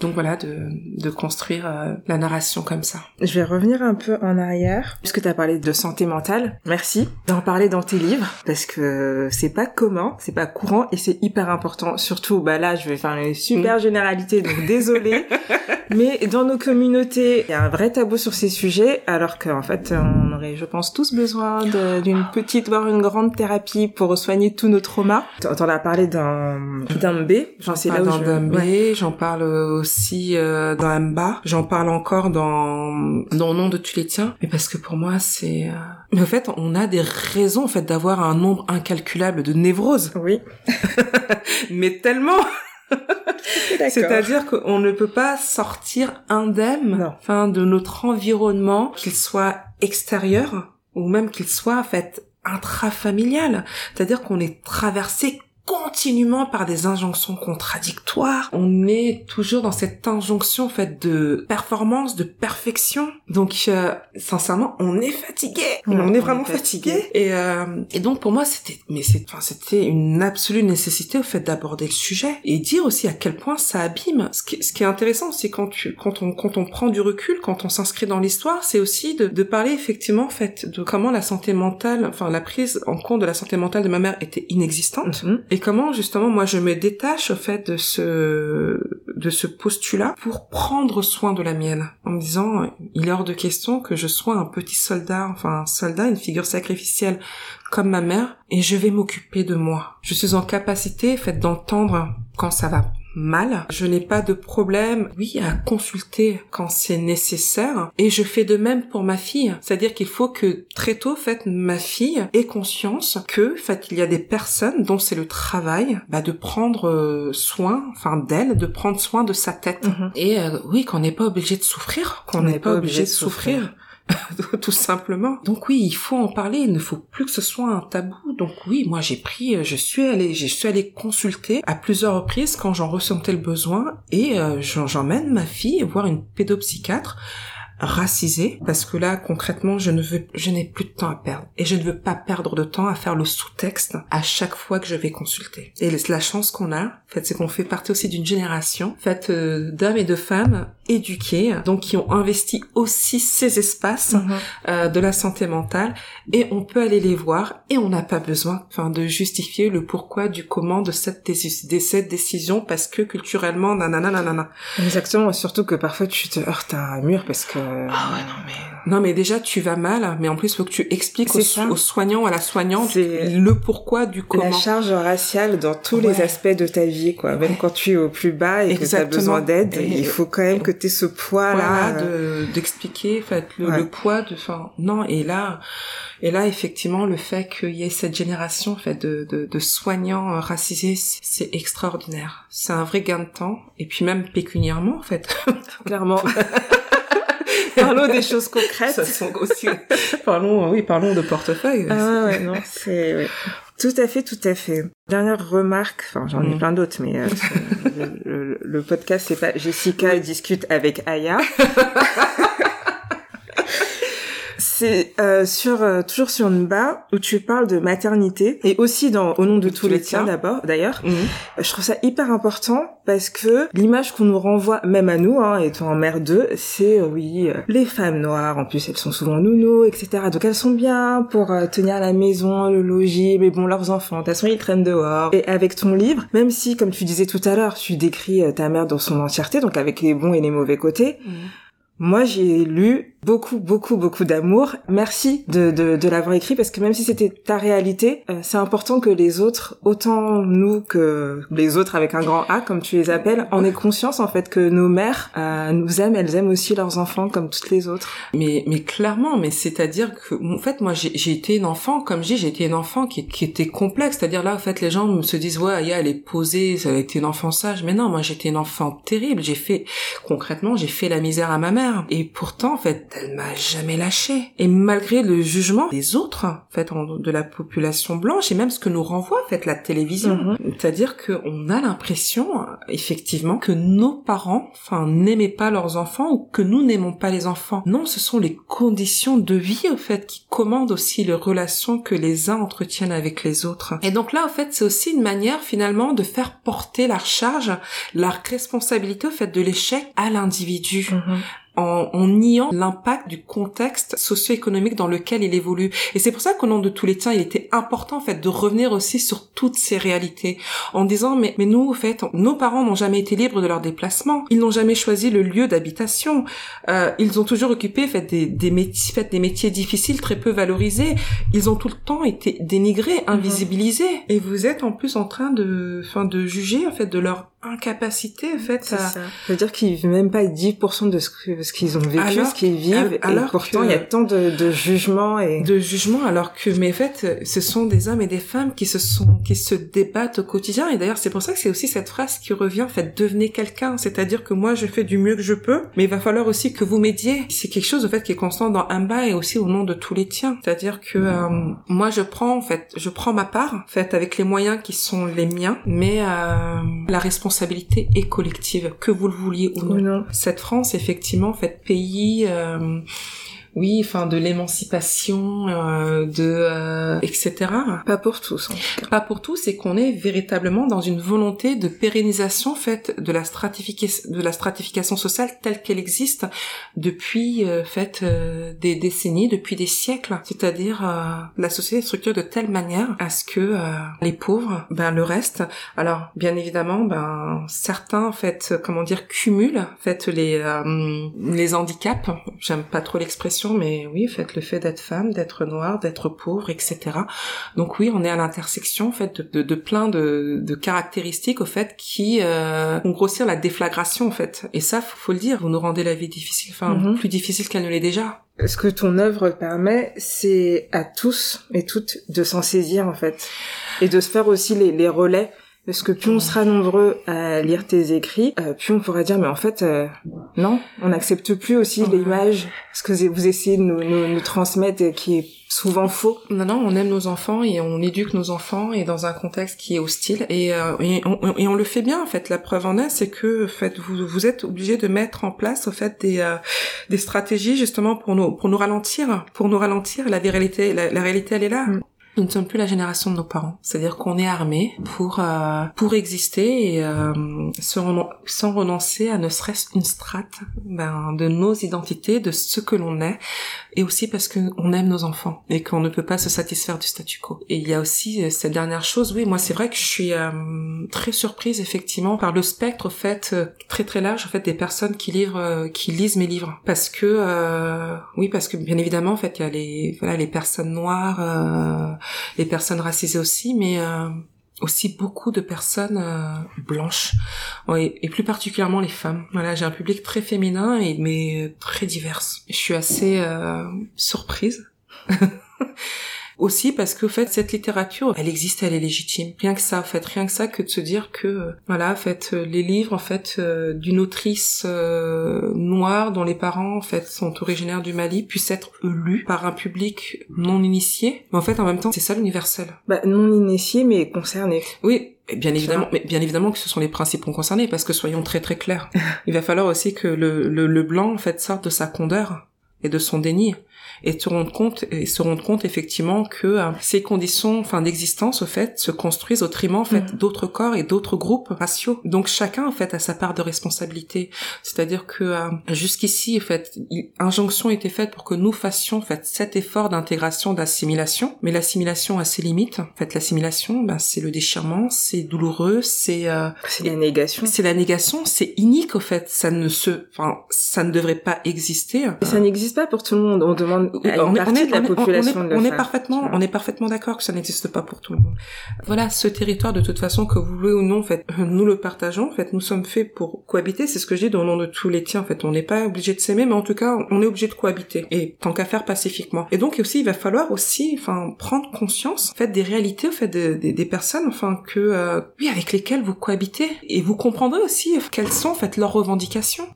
donc voilà, de, de construire euh, la narration comme ça. Je vais revenir un peu en arrière, puisque tu as parlé de santé mentale. Merci d'en parler dans tes livres, parce que c'est pas commun, c'est pas courant, et c'est hyper important. Surtout, bah là, je vais faire une super généralité, donc désolée. (laughs) Mais dans nos communautés, il y a un vrai tabou sur ces sujets, alors qu'en fait, on aurait, je pense, tous besoin d'une petite, voire une grande thérapie pour soigner tous nos traumas. T'en as parlé dans, B, j'en sais là parle où dans ouais. j'en parle aussi euh, dans Amba, j'en parle encore dans dans Nom de tu les tiens, mais parce que pour moi c'est... euh, Mais en fait, on a des raisons en fait d'avoir un nombre incalculable de névroses, Oui. (laughs) mais tellement. C'est-à-dire qu'on ne peut pas sortir indemne enfin, de notre environnement, qu'il soit extérieur ou même qu'il soit en fait intrafamilial. C'est-à-dire qu'on est traversé continuellement par des injonctions contradictoires. On est toujours dans cette injonction en fait de performance, de perfection. Donc euh, sincèrement, on est fatigué. Ouais, on est on vraiment est fatigué. fatigué. Et euh, et donc pour moi c'était mais c'est enfin c'était une absolue nécessité au fait d'aborder le sujet et dire aussi à quel point ça abîme. Ce qui, ce qui est intéressant c'est quand tu quand on quand on prend du recul, quand on s'inscrit dans l'histoire, c'est aussi de, de parler effectivement en fait de comment la santé mentale, enfin la prise en compte de la santé mentale de ma mère était inexistante Mhm. Et comment justement moi je me détache au fait de ce de ce postulat pour prendre soin de la mienne en me disant il est hors de question que je sois un petit soldat enfin un soldat une figure sacrificielle comme ma mère et je vais m'occuper de moi. Je suis en capacité fait d'entendre quand ça va mal. Je n'ai pas de problème, oui, à consulter quand c'est nécessaire. Et je fais de même pour ma fille. C'est-à-dire qu'il faut que très tôt, en fait, ma fille ait conscience que, en fait, il y a des personnes dont c'est le travail bah, de prendre euh, soin, enfin d'elle, de prendre soin de sa tête. Mhm. Et euh, oui, qu'on n'est pas obligé de souffrir, qu'on n'est pas, obligé de souffrir. (laughs) tout simplement. Donc oui, il faut en parler, il ne faut plus que ce soit un tabou. Donc oui, moi j'ai pris, euh, je suis allée, je suis allée consulter à plusieurs reprises quand j'en ressentais le besoin et euh, j'emmène ma fille voir une pédopsychiatre racisée parce que là concrètement je ne veux je n'ai plus de temps à perdre et je ne veux pas perdre de temps à faire le sous-texte à chaque fois que je vais consulter et la chance qu'on a en fait c'est qu'on fait partie aussi d'une génération faite euh, d'hommes et de femmes éduqués donc qui ont investi aussi ces espaces Mhm. euh, de la santé mentale. Et on peut aller les voir et on n'a pas besoin enfin de justifier le pourquoi du comment de cette déci- de cette décision parce que culturellement nanana nanana. Exactement, surtout que parfois tu te heurtes à un mur parce que... Ah ouais, non mais... Non mais déjà tu vas mal, mais en plus faut que tu expliques aux, soignants, à la soignante, C'est- le pourquoi du comment. La charge raciale dans tous Ouais. les aspects de ta vie, quoi. Même Ouais. quand tu es au plus bas et que tu as besoin d'aide, il faut quand même que tu aies ce poids-là. Voilà, euh, de d'expliquer en fait le, Ouais. le poids de enfin non et là et là effectivement le fait qu'il y ait cette génération en fait de de, de soignants euh, racisés c'est- c'est extraordinaire c'est un vrai gain de temps et puis même pécuniairement en fait Clairement. (laughs) Parlons des choses concrètes. ça sont aussi (laughs) parlons oui parlons de portefeuille Ah ouais, ouais, non, c'est... ouais. Tout à fait, tout à fait. Dernière remarque, enfin j'en ai Mm. plein d'autres, mais euh, le, le- le podcast c'est pas Jessica discute avec Aya. (laughs) c'est euh, sur euh, toujours sur Nba où tu parles de maternité et aussi dans au nom de tous les tiens d'abord d'ailleurs. Mhm. Je trouve ça hyper important parce que l'image qu'on nous renvoie, même à nous, hein, étant mère d'eux, c'est euh, oui, euh, les femmes noires, en plus elles sont souvent nounous, etc. Donc elles sont bien pour euh, tenir la maison, le logis, mais bon, leurs enfants, de toute façon ils traînent dehors. Et avec ton livre, même si, comme tu disais tout à l'heure, tu décris euh, ta mère dans son entièreté, donc avec les bons et les mauvais côtés, Mhm. moi, j'ai lu beaucoup, beaucoup, beaucoup d'amour. Merci de, de, de l'avoir écrit parce que même si c'était ta réalité, euh, c'est important que les autres, autant nous que les autres avec un grand A, comme tu les appelles, en aient conscience en fait que nos mères euh, nous aiment, elles aiment aussi leurs enfants comme toutes les autres. Mais, mais clairement, mais c'est-à-dire que, en fait, moi, j'ai été une enfant, comme je dis, j'ai été une enfant qui, qui était complexe. C'est-à-dire là, en fait, les gens se disent, ouais, Aya, elle est posée, ça a été une enfant sage. Mais non, moi, j'étais une enfant terrible. J'ai fait, concrètement, j'ai fait la misère à ma mère. Et pourtant, en fait, elle m'a jamais lâché. Et malgré le jugement des autres, en fait, en- de la population blanche, et même ce que nous renvoie, en fait, la télévision. Mhm. C'est-à-dire qu'on a l'impression, effectivement, que nos parents, enfin, n'aimaient pas leurs enfants ou que nous n'aimons pas les enfants. Non, ce sont les conditions de vie, au fait, qui commandent aussi les relations que les uns entretiennent avec les autres. Et donc là, au fait, c'est aussi une manière, finalement, de faire porter la charge, la responsabilité, au fait, de l'échec à l'individu en, en niant l'impact du contexte socio-économique dans lequel il évolue. Et c'est pour ça qu'au nom de tous les tiens, il était important en fait de revenir aussi sur toutes ces réalités, en disant mais mais nous en fait nos parents n'ont jamais été libres de leur déplacement, ils n'ont jamais choisi le lieu d'habitation, Euh, ils ont toujours occupé en fait des des métiers fait, des métiers difficiles très peu valorisés, ils ont tout le temps été dénigrés, invisibilisés. Et vous êtes en plus en train de enfin de juger en fait de leur incapacité en fait C'est à, ça. Veut dire qu'ils vivent même pas 10% de ce que ce qu'ils ont vécu, Alors ce qu'ils vivent, alors et pourtant que- il y a tant de, de jugements et de jugement alors que mais en fait ce sont des hommes et des femmes qui se sont qui se débattent au quotidien et d'ailleurs c'est pour ça que c'est aussi cette phrase qui revient en fait devenez quelqu'un c'est-à-dire que moi je fais du mieux que je peux mais il va falloir aussi que vous m'aidiez c'est quelque chose en fait qui est constant dans Amba et aussi au nom de tous les tiens c'est-à-dire que euh, moi je prends en fait je prends ma part en fait avec les moyens qui sont les miens mais euh, la responsabilité est collective que vous le vouliez ou non ou non. cette France, effectivement, fait pays euh, oui, enfin de l'émancipation, euh, de euh, etc. Pas pour tous. En tout cas. Pas pour tous, c'est qu'on est véritablement dans une volonté de pérennisation faite de la stratification de la stratification sociale telle qu'elle existe depuis euh, fait euh, des décennies, depuis des siècles. C'est-à-dire euh, la société est structurée de telle manière à ce que euh, les pauvres, ben le reste. Alors bien évidemment, ben certains en fait comment dire cumulent en fait les euh, les handicaps. J'aime pas trop l'expression, mais oui, en fait le fait d'être femme, d'être noire, d'être pauvre, etc. Donc oui, on est à l'intersection en fait de, de, de plein de, de caractéristiques au fait qui euh, vont grossir la déflagration en fait. Et ça, faut, faut le dire, vous nous rendez la vie difficile, enfin Mhm. plus difficile qu'elle ne l'est déjà. Ce que ton œuvre permet, c'est à tous et toutes de s'en saisir en fait, et de se faire aussi les, les relais. Parce que plus on sera nombreux à lire tes écrits, euh, plus on pourra dire mais en fait euh, non, on n'accepte plus aussi l'image, ce que vous essayez de nous, nous, nous transmettre et qui est souvent faux. Non, non, on aime nos enfants et on éduque nos enfants et dans un contexte qui est hostile et, euh, et, on, et on le fait bien en fait. La preuve en est, c'est que en fait vous vous êtes obligé de mettre en place au fait des euh, des stratégies justement pour nous pour nous ralentir, pour nous ralentir. La réalité, la, la réalité, elle est là. Mm. Nous ne sommes plus la génération de nos parents. C'est-à-dire qu'on est armé pour euh, pour exister et euh, sans, renon- sans renoncer à ne serait-ce une strate ben, de nos identités, de ce que l'on est, et aussi parce que on aime nos enfants et qu'on ne peut pas se satisfaire du statu quo. Et il y a aussi euh, cette dernière chose. Oui, moi c'est vrai que je suis euh, très surprise effectivement par le spectre au fait euh, très très large en fait des personnes qui livrent, euh, qui lisent mes livres, parce que oui, parce que bien évidemment en fait il y a les voilà les personnes noires. Les personnes racisées aussi, mais euh, aussi beaucoup de personnes euh, blanches, et plus particulièrement les femmes. Voilà, j'ai un public très féminin et mais euh, très divers. Je suis assez euh, surprise. (laughs) Aussi parce que, en fait, cette littérature, elle existe, elle est légitime. Rien que ça, en fait, rien que ça, que de se dire que, euh, voilà, en fait, euh, les livres, en fait, euh, d'une autrice euh, noire dont les parents, en fait, sont originaires du Mali, puissent être lus par un public non initié. Mais en fait, en même temps, c'est ça l'universel. Bah, non initié mais concerné. Oui, bien évidemment, mais bien évidemment que ce sont les principaux concernés, parce que soyons très très clairs. (laughs) Il va falloir aussi que le, le, le blanc, en fait, sorte de sa condeur et de son déni et se rendre compte et se rendre compte effectivement que euh, ces conditions enfin d'existence au fait se construisent au détriment en fait Mhm. d'autres corps et d'autres groupes raciaux donc chacun en fait a sa part de responsabilité c'est-à-dire que euh, jusqu'ici en fait injonction était faite pour que nous fassions en fait cet effort d'intégration d'assimilation mais l'assimilation a ses limites en fait l'assimilation ben, c'est le déchirement c'est douloureux c'est euh, C'est la négation. c'est la négation c'est inique au fait ça ne se enfin ça ne devrait pas exister Et ça n'existe pas pour tout le monde. On demande on est, partie on est- le parfaitement, on est parfaitement d'accord que ça n'existe pas pour tout le monde. Voilà, ce territoire, de toute façon, que vous voulez ou non, en fait, euh, nous le partageons. En fait, nous sommes faits pour cohabiter. C'est ce que je dis au nom de tous les tiens. En fait, on n'est pas obligé de s'aimer, mais en tout cas, on est obligé de cohabiter. Et tant qu'à faire pacifiquement. Et donc aussi, il va falloir aussi, enfin, prendre conscience, en fait, des réalités, en fait, de- des- des personnes, enfin, que, euh, oui, avec lesquelles vous cohabitez. Et vous comprendrez aussi quelles sont, en fait, leurs revendications.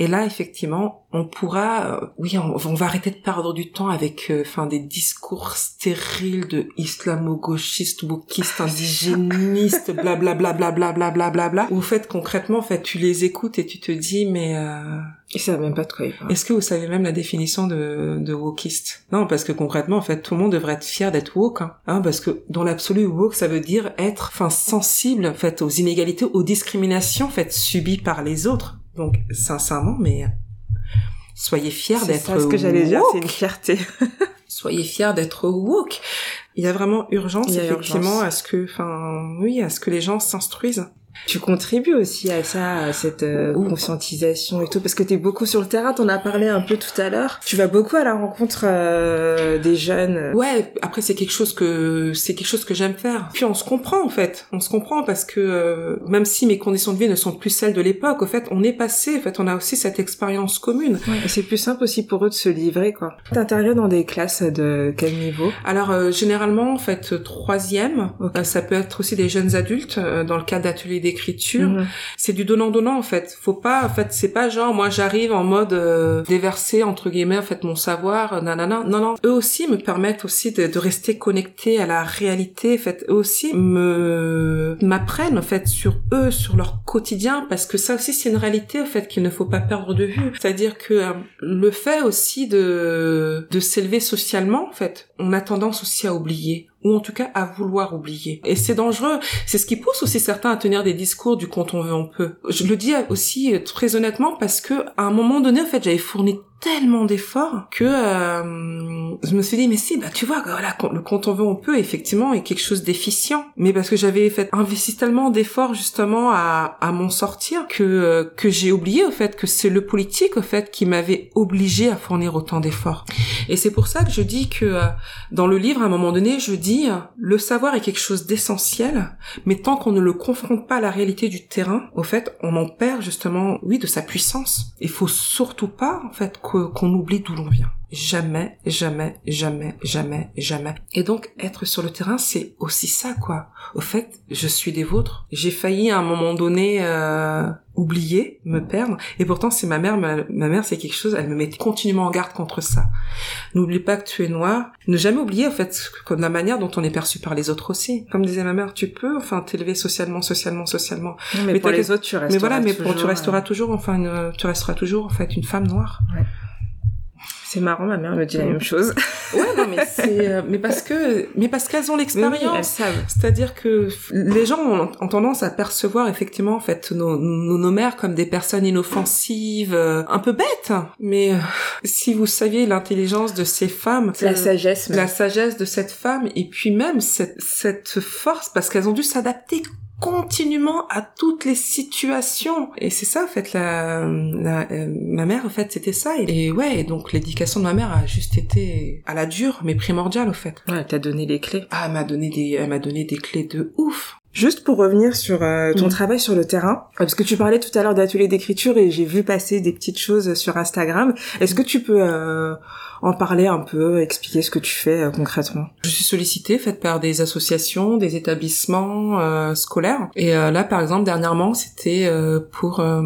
Et là, effectivement, on pourra, euh, oui, on, on va arrêter de perdre du temps avec, euh, enfin, des discours stériles de islamo-gauchistes, wokistes, indigénistes, (laughs) blablabla, blablabla, blablabla. Où, en fait, concrètement, en fait, tu les écoutes et tu te dis, mais euh, Ils savent même pas de quoi ils parlent. est-ce que vous savez même la définition de, de wokiste? Non, parce que concrètement, en fait, tout le monde devrait être fier d'être woke, hein, Hein, parce que dans l'absolu, woke, ça veut dire être, enfin, sensible, en fait, aux inégalités, aux discriminations, en fait, subies par les autres. Donc, sincèrement, mais soyez fiers C'est d'être ça ce que j'allais dire, woke. c'est une fierté. (laughs) Soyez fiers d'être woke. Il y a vraiment urgence, a effectivement, urgence. à ce que, enfin, oui, à ce que les gens s'instruisent. Tu contribues aussi à ça, à cette euh, conscientisation et tout, parce que t'es beaucoup sur le terrain, t'en as parlé un peu tout à l'heure. Tu vas beaucoup à la rencontre euh, des jeunes. Ouais, après c'est quelque chose que c'est quelque chose que j'aime faire. Puis on se comprend en fait, on se comprend parce que euh, même si mes conditions de vie ne sont plus celles de l'époque, au fait, on est passé, en fait, on a aussi cette expérience commune. Et c'est plus simple aussi pour eux de se livrer, quoi. T'interviens dans des classes de quel niveau? Alors euh, généralement en fait troisième, euh, ça peut être aussi des jeunes adultes euh, dans le cadre d'ateliers ateliers d'écriture. Mhm. C'est du donnant donnant en fait. Faut pas en fait c'est pas genre moi j'arrive en mode euh, déverser entre guillemets en fait mon savoir euh, nanana. Non non, eux aussi me permettent aussi de, de rester connecté à la réalité. En fait, eux aussi me m'apprennent en fait sur eux, sur leur quotidien parce que ça aussi c'est une réalité en fait qu'il ne faut pas perdre de vue. C'est-à-dire que euh, le fait aussi de de s'élever socialement en fait, on a tendance aussi à oublier ou en tout cas à vouloir oublier. Et c'est dangereux. C'est ce qui pousse aussi certains à tenir des discours du quand on veut on peut. Je le dis aussi euh, très honnêtement parce que à un moment donné, en fait, j'avais fourni tellement d'efforts que euh, je me suis dit mais si bah tu vois voilà le quand on veut on peut effectivement est quelque chose d'efficient. Mais parce que j'avais fait investi tellement d'efforts justement à, à m'en sortir que euh, que j'ai oublié au fait que c'est le politique au fait qui m'avait obligé à fournir autant d'efforts. Et c'est pour ça que je dis que euh, dans le livre à un moment donné je dis le savoir est quelque chose d'essentiel mais tant qu'on ne le confronte pas à la réalité du terrain au fait on en perd justement oui de sa puissance. Il faut surtout pas en fait qu'on oublie d'où l'on vient. Jamais, jamais, jamais, jamais, jamais. Et donc, être sur le terrain, c'est aussi ça, quoi. Au fait, je suis des vôtres. J'ai failli à un moment donné euh, oublier, me perdre. Et pourtant, c'est ma mère. Ma, ma mère, c'est quelque chose. Elle me met continuellement en garde contre ça. N'oublie pas que tu es noir. Ne jamais oublier, en fait, comme la manière dont on est perçu par les autres aussi. Comme disait ma mère, tu peux, enfin, t'élever socialement, socialement, socialement. Non, mais, pour les autres, tu resteras. Mais voilà, mais toujours, pour, tu resteras euh, toujours, enfin, une, tu resteras toujours, en fait, une femme noire. C'est marrant, ma mère me dit la même chose. Ouais, non, mais c'est, euh, mais parce que, mais parce qu'elles ont Oui, elles l'expérience. savent. C'est-à-dire que les gens ont, ont tendance à percevoir effectivement en fait nos, nos, nos mères comme des personnes inoffensives, euh, un peu bêtes. Mais euh, si vous saviez l'intelligence de ces femmes, La euh, sagesse. même. la sagesse de cette femme et puis même cette, cette force parce qu'elles ont dû s'adapter continuellement à toutes les situations. Et c'est ça en fait la, la euh, ma mère en fait c'était ça. Et, et ouais donc l'éducation de ma mère a juste été à la dure mais primordiale au fait. Ouais, elle t'a donné les clés. ah elle m'a donné des elle m'a donné des clés de ouf Juste pour revenir sur euh, ton Mhm. travail sur le terrain, parce que tu parlais tout à l'heure d'atelier d'écriture et j'ai vu passer des petites choses sur Instagram. Est-ce que tu peux euh, en parler un peu, expliquer ce que tu fais euh, concrètement? Je suis sollicitée, faite par des associations, des établissements euh, scolaires. Et euh, là, par exemple, dernièrement, c'était euh, pour euh,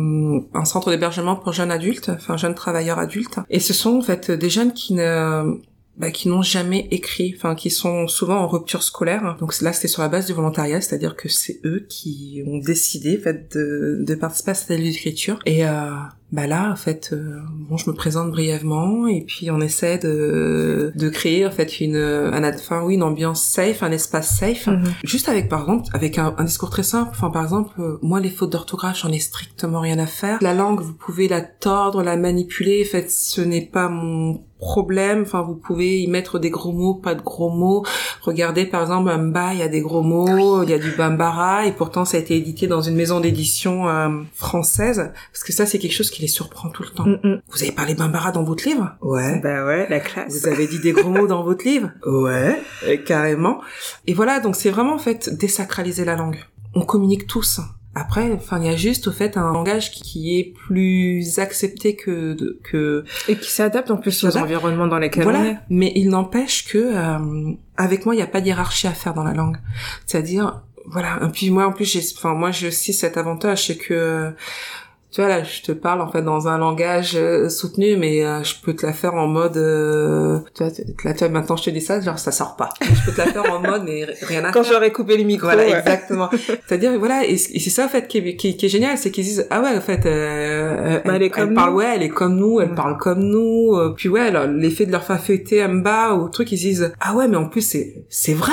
un centre d'hébergement pour jeunes adultes, enfin jeunes travailleurs adultes. Et ce sont en fait des jeunes qui ne bah, qui n'ont jamais écrit, enfin qui sont souvent en rupture scolaire. Donc là, c'était sur la base du volontariat, c'est-à-dire que c'est eux qui ont décidé de, participer à cette atelier d'écriture. Et euh, bah là, en fait, euh, bon, je me présente brièvement et puis on essaie de de créer en fait une un, enfin oui une ambiance safe, un espace safe. Juste avec, par exemple, avec un, un discours très simple. Enfin, par exemple, euh, moi, les fautes d'orthographe, j'en ai strictement rien à faire. La langue, vous pouvez la tordre, la manipuler. En fait, ce n'est pas mon problème. Enfin, vous pouvez y mettre des gros mots, pas de gros mots. Regardez, par exemple, Bamba, il y a des gros mots, il y a du Bambara, et pourtant, ça a été édité dans une maison d'édition euh, française. Parce que ça, c'est quelque chose qui les surprend tout le temps. Mm, mm. Vous avez parlé Bambara dans votre livre? Ouais. Bah ouais, la classe. Vous avez dit des gros mots dans votre livre? (laughs) Ouais, euh, carrément. Et voilà, donc c'est vraiment en fait désacraliser la langue. On communique tous. Après, enfin, il y a juste au fait un langage qui- est plus accepté que de- que Et qui s'adapte en plus aux environnements dans lesquels on est. voilà. Mais il n'empêche que euh, avec moi, il n'y a pas de hiérarchie à faire dans la langue. C'est-à-dire, voilà. Et puis moi, en plus, j'ai, enfin, moi, j'ai aussi cet avantage, c'est que tu vois là, je te parle en fait dans un langage euh, soutenu, mais euh, je peux te la faire en mode, euh, tu vois, là, tu vois, maintenant je te dis ça, genre ça sort pas. Je peux te la faire en mode, mais rien à (laughs) Quand j'aurais coupé les micros. Voilà, ouais. exactement. C'est-à-dire, voilà, et, c- et c'est ça, en fait, qui est, qui, qui est génial, c'est qu'ils disent, ah ouais, en fait, euh, Bah, elle est comme parle, nous. ouais, elle est comme nous, elle Ouais. parle comme nous, euh, puis ouais, alors, l'effet de leur faire fêter bas ou truc, ils disent, ah ouais, mais en plus, c'est, c'est vrai.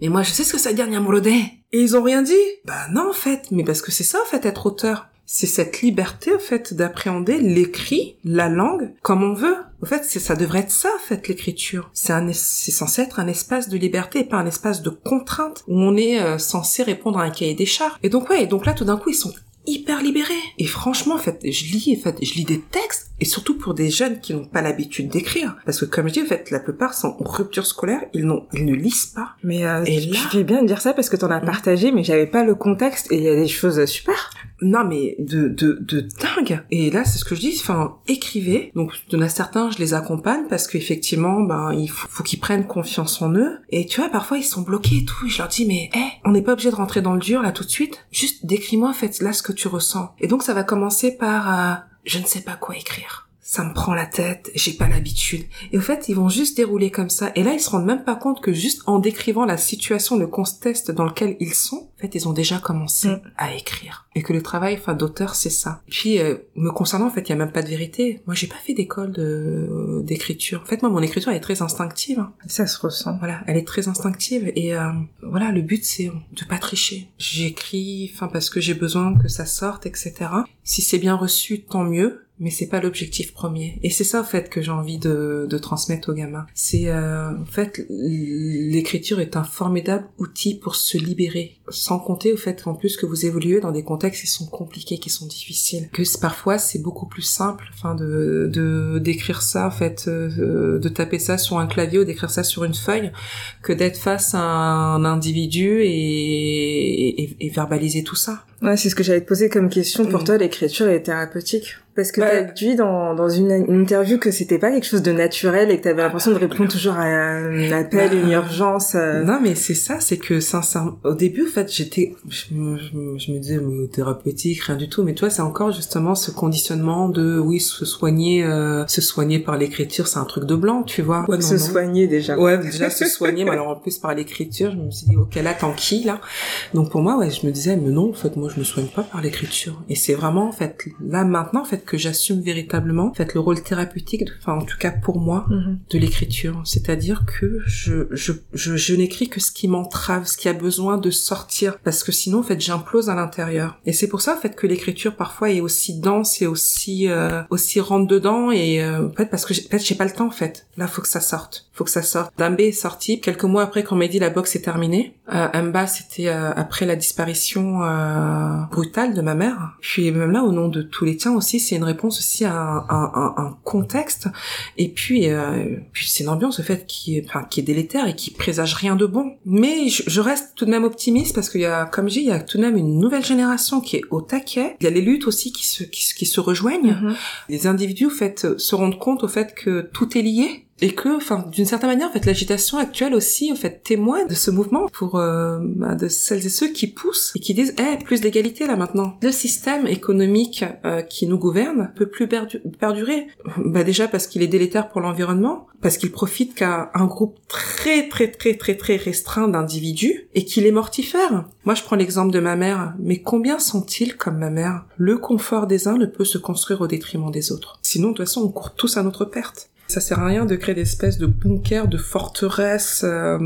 Mais moi, je sais ce que ça veut dire, Nyamolodé. Et ils ont rien dit? Bah non, en fait, mais parce que c'est ça, en fait, être auteur. C'est cette liberté, en fait, d'appréhender l'écrit, la langue, comme on veut. En fait, c'est, ça devrait être ça, en fait, l'écriture. C'est un, es- c'est censé être un espace de liberté et pas un espace de contrainte où on est euh, censé répondre à un cahier des charges. Et donc, ouais, et donc là, tout d'un coup, ils sont hyper libérés. Et franchement, en fait, je lis, en fait, je lis des textes, et surtout pour des jeunes qui n'ont pas l'habitude d'écrire. Parce que, comme je dis, en fait, la plupart sont en rupture scolaire, ils n'ont, ils ne lisent pas. Mais, euh, et là... je fais bien de dire ça parce que t'en as mm. partagé, mais j'avais pas le contexte, et il y a des choses super. Non, mais de, de, de dingue. Et là, c'est ce que je dis, enfin, écrivez. Donc, il y en a certains, je les accompagne parce qu'effectivement, ben, il faut, faut qu'ils prennent confiance en eux. Et tu vois, parfois, ils sont bloqués et tout. Et je leur dis, mais, hé, on n'est pas obligé de rentrer dans le dur, là, tout de suite. Juste, décris-moi, en fait, là, ce que tu ressens. Et donc, ça va commencer par, euh, je ne sais pas quoi écrire ça me prend la tête, j'ai pas l'habitude. Et au fait, ils vont juste dérouler comme ça. Et là, ils se rendent même pas compte que juste en décrivant la situation, le contexte dans lequel ils sont, en fait, ils ont déjà commencé mm. à écrire. Et que le travail, enfin, d'auteur, c'est ça. Puis, euh, me concernant, en fait, il y a même pas de vérité. Moi, j'ai pas fait d'école de d'écriture. En fait, moi, mon écriture, elle est très instinctive. Hein. Ça se ressent. Voilà, elle est très instinctive. Et euh, voilà, le but, c'est de pas tricher. J'écris, enfin, parce que j'ai besoin que ça sorte, etc. Si c'est bien reçu, tant mieux mais c'est pas l'objectif premier. Et c'est ça en fait que j'ai envie de, de, transmettre aux gamins. C'est euh, en fait l'écriture est un formidable outil pour se libérer, sans compter au fait qu'en plus que vous évoluez dans des contextes qui sont compliqués, qui sont difficiles, que parfois c'est beaucoup plus simple, enfin de d'écrire ça en fait, euh, de taper ça sur un clavier ou d'écrire ça sur une feuille, que d'être face à un individu et, et, et verbaliser tout ça. Ouais, c'est ce que j'allais te poser comme question. Pour mm. toi, l'écriture est thérapeutique Parce que bah, t'as dit dans, dans une, interview que c'était pas quelque chose de naturel et que t'avais l'impression de répondre toujours à un appel, une bah, urgence. Euh. Non, mais c'est ça, c'est que sincèrement, au début, en fait, j'étais, je, je, me disais, thérapeutique, rien du tout. Mais toi, c'est encore justement ce conditionnement de, oui, se soigner, euh, se soigner par l'écriture, c'est un truc de blanc, tu vois. se soigner déjà. Ouais, déjà se soigner, mais alors en plus par l'écriture, je me suis dit, ok, là, tant qui, là. Donc pour moi, ouais, je me disais, mais non, en fait, moi, je me soigne pas par l'écriture. Et c'est vraiment en fait là maintenant en fait que j'assume véritablement en fait le rôle thérapeutique, enfin en tout cas pour moi, mhm. de l'écriture. C'est-à-dire que je je je, je n'écris que ce qui m'entrave, ce qui a besoin de sortir, parce que sinon en fait j'implose à l'intérieur. Et c'est pour ça en fait que l'écriture parfois est aussi dense et aussi euh, aussi rentre dedans et euh, en fait parce que peut-être j'ai pas le temps en fait. Là faut que ça sorte, faut que ça sorte. Dambé est sorti quelques mois après qu'on m'a dit la boxe est terminée. Euh, Mba c'était euh, après la disparition euh, brutale de ma mère. Puis même là, au nom de tous les tiens aussi, c'est une réponse aussi à un, un, un contexte. Et puis, euh, puis c'est une ambiance, au fait, qui est, enfin, qui est délétère et qui présage rien de bon. Mais je, je reste tout de même optimiste parce qu'il y a, comme je dis, il y a tout de même une nouvelle génération qui est au taquet. Il y a les luttes aussi qui se, qui, qui se rejoignent. Mm-hmm. Les individus, au fait, se rendent compte au fait que tout est lié et que, enfin, d'une certaine manière, en fait, l'agitation actuelle aussi, en fait, témoigne de ce mouvement pour euh, bah, de celles et ceux qui poussent et qui disent, eh, plus d'égalité là maintenant. Le système économique euh, qui nous gouverne peut plus perdurer. (laughs) Bah déjà parce qu'il est délétère pour l'environnement, parce qu'il profite qu'à un groupe très très très très très restreint d'individus et qu'il est mortifère. Moi, je prends l'exemple de ma mère, mais combien sont-ils comme ma mère? Le confort des uns ne peut se construire au détriment des autres. Sinon, de toute façon, on court tous à notre perte. Ça sert à rien de créer des espèces de bunkers, de forteresses, euh,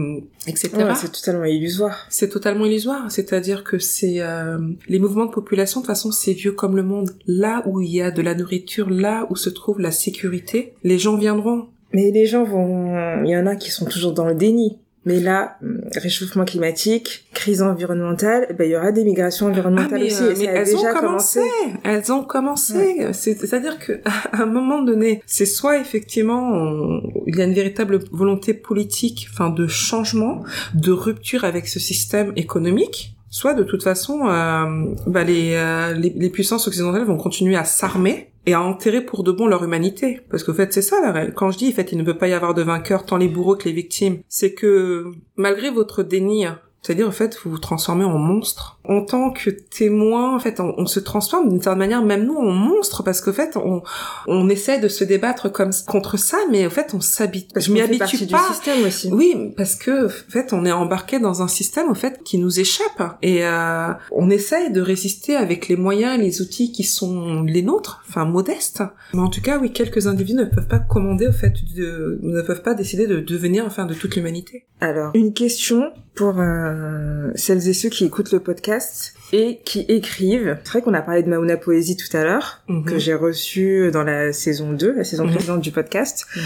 etc. c'est totalement illusoire. C'est totalement illusoire. C'est-à-dire que c'est euh, les mouvements de population. De toute façon, c'est vieux comme le monde. Là où il y a de la nourriture, là où se trouve la sécurité, les gens viendront. Mais les gens vont, il y en a qui sont toujours dans le déni. Mais là, hum, réchauffement climatique, crise environnementale, ben, il y aura des migrations environnementales ah, aussi. Euh, mais elles, ont commencé. Elles ont commencé. C'est-à-dire que (laughs) à un moment donné, c'est soit effectivement il y a une véritable volonté politique, enfin de changement, de rupture avec ce système économique, soit de toute façon, euh, bah, les, euh, les, les puissances occidentales vont continuer à s'armer et à enterrer pour de bon leur humanité. Parce qu'au fait, c'est ça la Quand je dis, en fait, il ne peut pas y avoir de vainqueur tant les bourreaux que les victimes, c'est que malgré votre déni c'est-à-dire, en fait, vous vous transformez en monstre. En tant que témoin, en fait, on, se transforme d'une certaine manière, même nous, en monstre, parce qu'en fait, on, on essaie de se débattre comme contre ça, mais en fait, on s'habite. Je m'y habitue pas. Du système aussi. Oui, parce que, en fait, on est embarqué dans un système, en fait, qui nous échappe. Et euh, on essaye de résister avec les moyens, les outils qui sont les nôtres, enfin, modestes. Mais en tout cas, oui, quelques individus ne peuvent pas commander, au fait, de, ne peuvent pas décider de devenir, enfin, de toute l'humanité. Alors, une question pour... Euh euh, celles et ceux qui écoutent le podcast et qui écrivent. C'est vrai qu'on a parlé de Mauna Poésie tout à l'heure, Mhm. que j'ai reçu dans la saison 2, la saison Mhm. précédente du podcast. Mhm.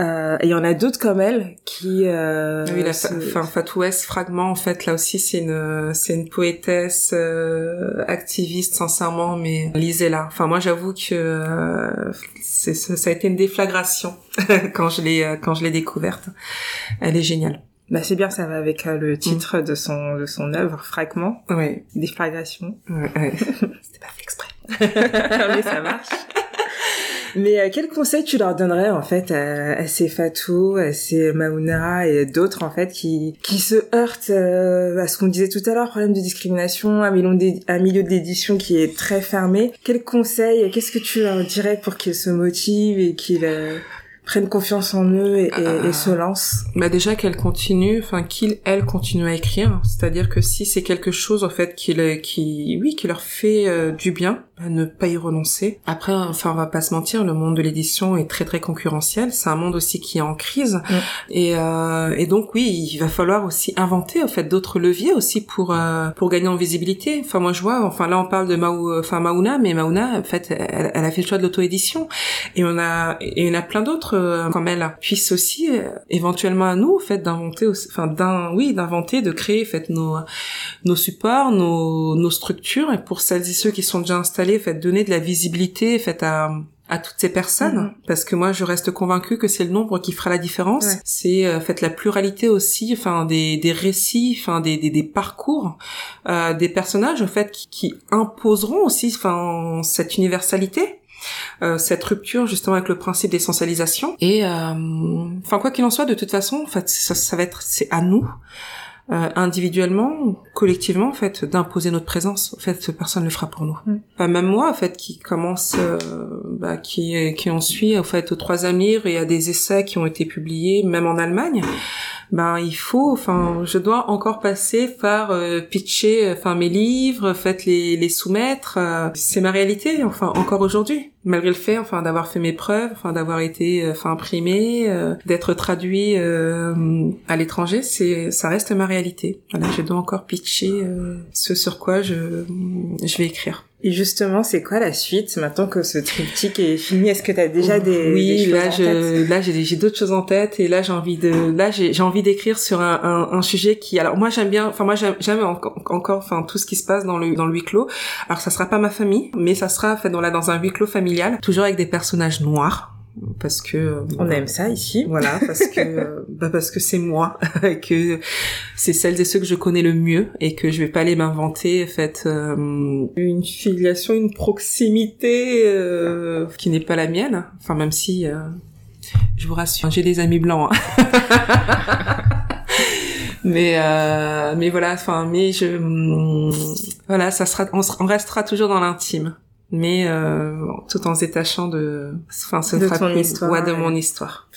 Euh, et il y en a d'autres comme elle qui... Euh, oui, la fa- enfin, Fragment, en fait, là aussi, c'est une, c'est une poétesse, euh, activiste, sincèrement, mais lisez-la. Enfin, moi, j'avoue que euh, ça, ça a été une déflagration (laughs) quand je l'ai, quand je l'ai découverte. Elle est géniale. Bah c'est bien, ça va avec euh, le titre de son de son œuvre, Fragment, Ouais, Déflagration. ouais, ouais. (laughs) C'était pas fait exprès. (laughs) Mais ça marche. (laughs) Mais euh, quel conseil tu leur donnerais en fait à, à ces Fatou, à ces Mauna et d'autres en fait qui qui se heurtent euh, à ce qu'on disait tout à l'heure, problème de discrimination, un un milieu d'édition qui est très fermé. Quel conseil, qu'est-ce que tu leur dirais pour qu'ils se motivent et qu'ils euh, prennent confiance en eux et, Ah. et se lancent Bah déjà qu'elle continue, enfin qu'il elle continue à écrire, c'est-à-dire que si c'est quelque chose en fait qui qui oui qui leur fait euh, du bien, bah, ne pas y renoncer. Après enfin on va pas se mentir, le monde de l'édition est très très concurrentiel, c'est un monde aussi qui est en crise. Et euh, et donc oui il va falloir aussi inventer en fait d'autres leviers aussi pour euh, pour gagner en visibilité. Enfin moi je vois, enfin là on parle de Maou, enfin Mauna, mais Mauna en fait elle, elle a fait le choix de l'auto-édition. Et on a et il y en a plein d'autres euh, comme elle puissent aussi euh, éventuellement à nous en fait d'inventer enfin d'un oui d'inventer de créer en fait nos nos supports nos nos structures. Et pour celles et ceux qui sont déjà installés en fait donner de la visibilité en fait à à toutes ces personnes Mhm. parce que moi je reste convaincue que c'est le nombre qui fera la différence Ouais. c'est euh, en fait la pluralité aussi enfin des des récits enfin des des, des parcours euh, des personnages en fait qui, qui imposeront aussi enfin cette universalité euh, cette rupture justement avec le principe d'essentialisation et euh, enfin quoi qu'il en soit de toute façon en fait ça, ça va être c'est à nous euh, individuellement ou collectivement en fait d'imposer notre présence. En fait personne ne le fera pour nous. Mm. Enfin, même moi en fait qui commence euh, bah, qui qui en suit en fait aux trois amirs et à des essais qui ont été publiés même en Allemagne. Ben il faut enfin je dois encore passer par euh, pitcher enfin mes livres fait les les soumettre. Euh, c'est ma réalité enfin encore aujourd'hui malgré le fait enfin d'avoir fait mes preuves enfin d'avoir été euh, enfin imprimé euh, d'être traduit euh, à l'étranger c'est ça reste ma réalité. Voilà je dois encore pitcher euh, ce sur quoi je je vais écrire Et justement, c'est quoi la suite maintenant que ce triptyque est fini? Est-ce que tu as déjà des, oui des choses là en tête? je là j'ai d'autres choses en tête et là j'ai envie de là j'ai envie d'écrire sur un, un, un sujet qui alors moi j'aime bien enfin moi j'aime encore encore enfin tout ce qui se passe dans le dans le huis clos. Alors ça sera pas ma famille mais ça sera fait dans là dans un huis clos familial toujours avec des personnages noirs parce que On aime ça ici. voilà parce que (laughs) bah parce que c'est moi (laughs) que c'est celles et ceux que je connais le mieux et que je vais pas aller m'inventer en fait euh, une filiation une proximité euh, qui n'est pas la mienne enfin même si euh, je vous rassure j'ai des amis blancs hein. (laughs) mais euh, mais voilà enfin mais je hum, voilà ça sera on, sera- on restera toujours dans l'intime mais euh, tout en se détachant de enfin ce De sera ton histoire, ouais, de mon histoire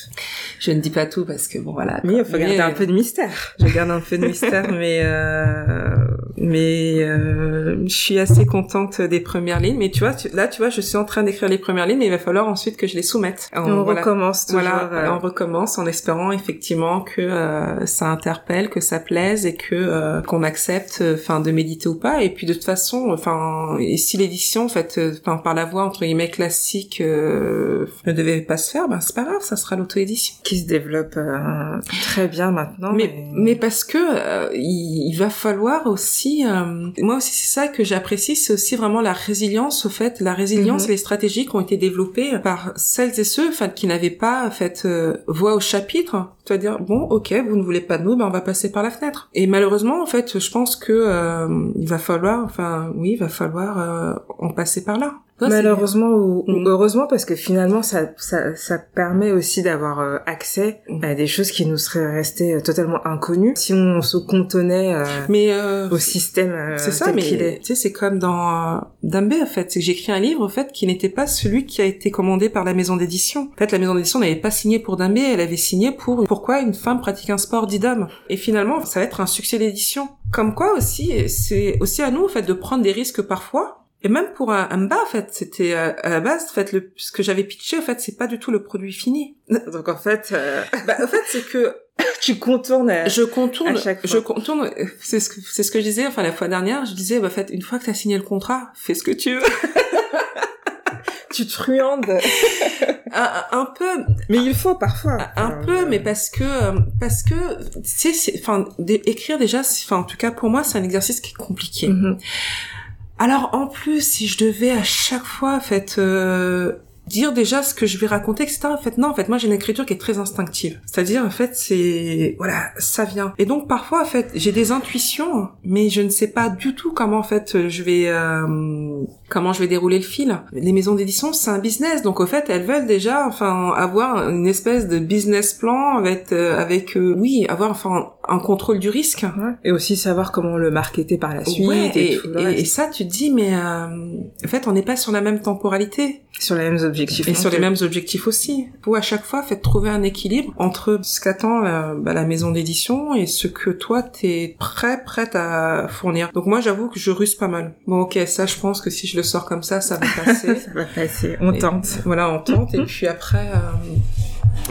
je ne dis pas tout parce que bon voilà Oui, il faut Mais- garder un peu de mystère. je garde un peu de mystère (laughs) mais euh, mais euh, je suis assez contente des premières lignes mais tu vois tu- là tu vois je suis en train d'écrire les premières lignes mais il va falloir ensuite que je les soumette Et on voilà. recommence toujours. Voilà, euh, on recommence en espérant effectivement que euh, ça interpelle, que ça plaise et que euh, qu'on accepte, enfin de méditer ou pas. Et puis de toute façon, enfin, si l'édition, en fait, enfin par la voie entre guillemets classique, euh, ne devait pas se faire, ben c'est pas grave, ça sera l'auto-édition. qui se développe euh, très bien maintenant. Mais, mais parce que euh, il, il va falloir aussi, euh, moi aussi c'est ça que j'apprécie, c'est aussi vraiment la résilience au fait, la résilience Mhm. et les stratégies qui ont été développées par celles et ceux, enfin qui n'avaient pas en fait euh, voix au chapitre, c'est-à-dire bon ok vous ne voulez pas de nous, ben on va passer par la fenêtre. Et malheureusement en fait je pense que euh, il va falloir, enfin oui il va falloir euh, en passer par là. Malheureusement ou, ou Mm. heureusement parce que finalement ça ça, ça permet aussi d'avoir euh, accès Mm. à des choses qui nous seraient restées euh, totalement inconnues si on se cantonnait euh, Mais euh, au système euh, C'est ça, tel mais qu'il est. tu sais, c'est comme dans Dambé en fait, c'est que j'écris un livre en fait qui n'était pas celui qui a été commandé par la maison d'édition. En fait, la maison d'édition n'avait pas signé pour Dambé, elle avait signé pour pourquoi une femme pratique un sport dit d'homme. Et finalement, ça va être un succès d'édition. Comme quoi aussi, c'est aussi à nous en fait de prendre des risques parfois. Et même pour un, un bas, en fait, c'était euh, à la base, en fait, le, ce que j'avais pitché, en fait, c'est pas du tout le produit fini. (laughs) Donc en fait, euh, (laughs) bah, en fait, c'est que (coughs) tu contournes. À, je contourne. à chaque fois. Je contourne. C'est ce que c'est ce que je disais. Enfin la fois dernière, je disais bah fait une fois que t'as signé le contrat, fais ce que tu veux. (laughs) tu truandes. un, un peu. Mais il faut parfois. Un peu, mais parce que euh, parce que c'est- enfin écrire déjà, enfin en tout cas pour moi, c'est un exercice qui est compliqué. Mhm. Alors en plus, si je devais à chaque fois, en fait, euh, dire déjà ce que je vais raconter, etc. En fait, non, en fait, moi j'ai une écriture qui est très instinctive. C'est-à-dire, en fait, c'est voilà, ça vient. Et donc parfois, en fait, j'ai des intuitions, mais je ne sais pas du tout comment, en fait, je vais euh, comment je vais dérouler le fil. Les maisons d'édition, c'est un business, donc au fait, elles veulent déjà, enfin, avoir une espèce de business plan avec, euh, avec, euh, oui, avoir enfin un contrôle du risque. Ouais. Et aussi savoir comment le marketer par la suite Ouais, et, et, tout le et- ça, tu te dis, mais euh, en fait, on n'est pas sur la même temporalité sur les mêmes objectifs. et sur les mêmes objectifs aussi. Faut à chaque fois, fait trouver un équilibre entre ce qu'attend la, bah, la maison d'édition et ce que toi t'es prêt, prête à fournir. Donc moi, j'avoue que je ruse pas mal. Bon, ok, ça, je pense que si je le sors comme ça, ça va passer. (laughs) ça va passer. On Et- tente. voilà, on tente et puis après. euh,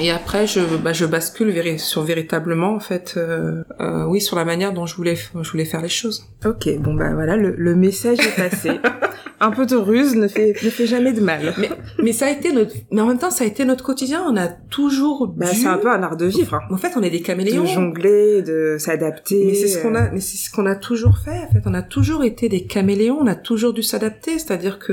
et après, je, bah, je bascule sur véritablement, en fait, euh, euh, oui, sur la manière dont je voulais, je voulais faire les choses. Ok, bon bah voilà, le, le message est passé. (laughs) un peu de ruse ne fait ne fait jamais de mal. Mais, mais ça a été notre, mais en même temps, ça a été notre quotidien. On a toujours Bah, dû- c'est un peu un art de vivre. hein. En fait, on est des caméléons. De jongler, de s'adapter. Mais c'est ce qu'on a, mais c'est ce qu'on a toujours fait. En fait, on a toujours été des caméléons. On a toujours dû s'adapter. C'est-à-dire que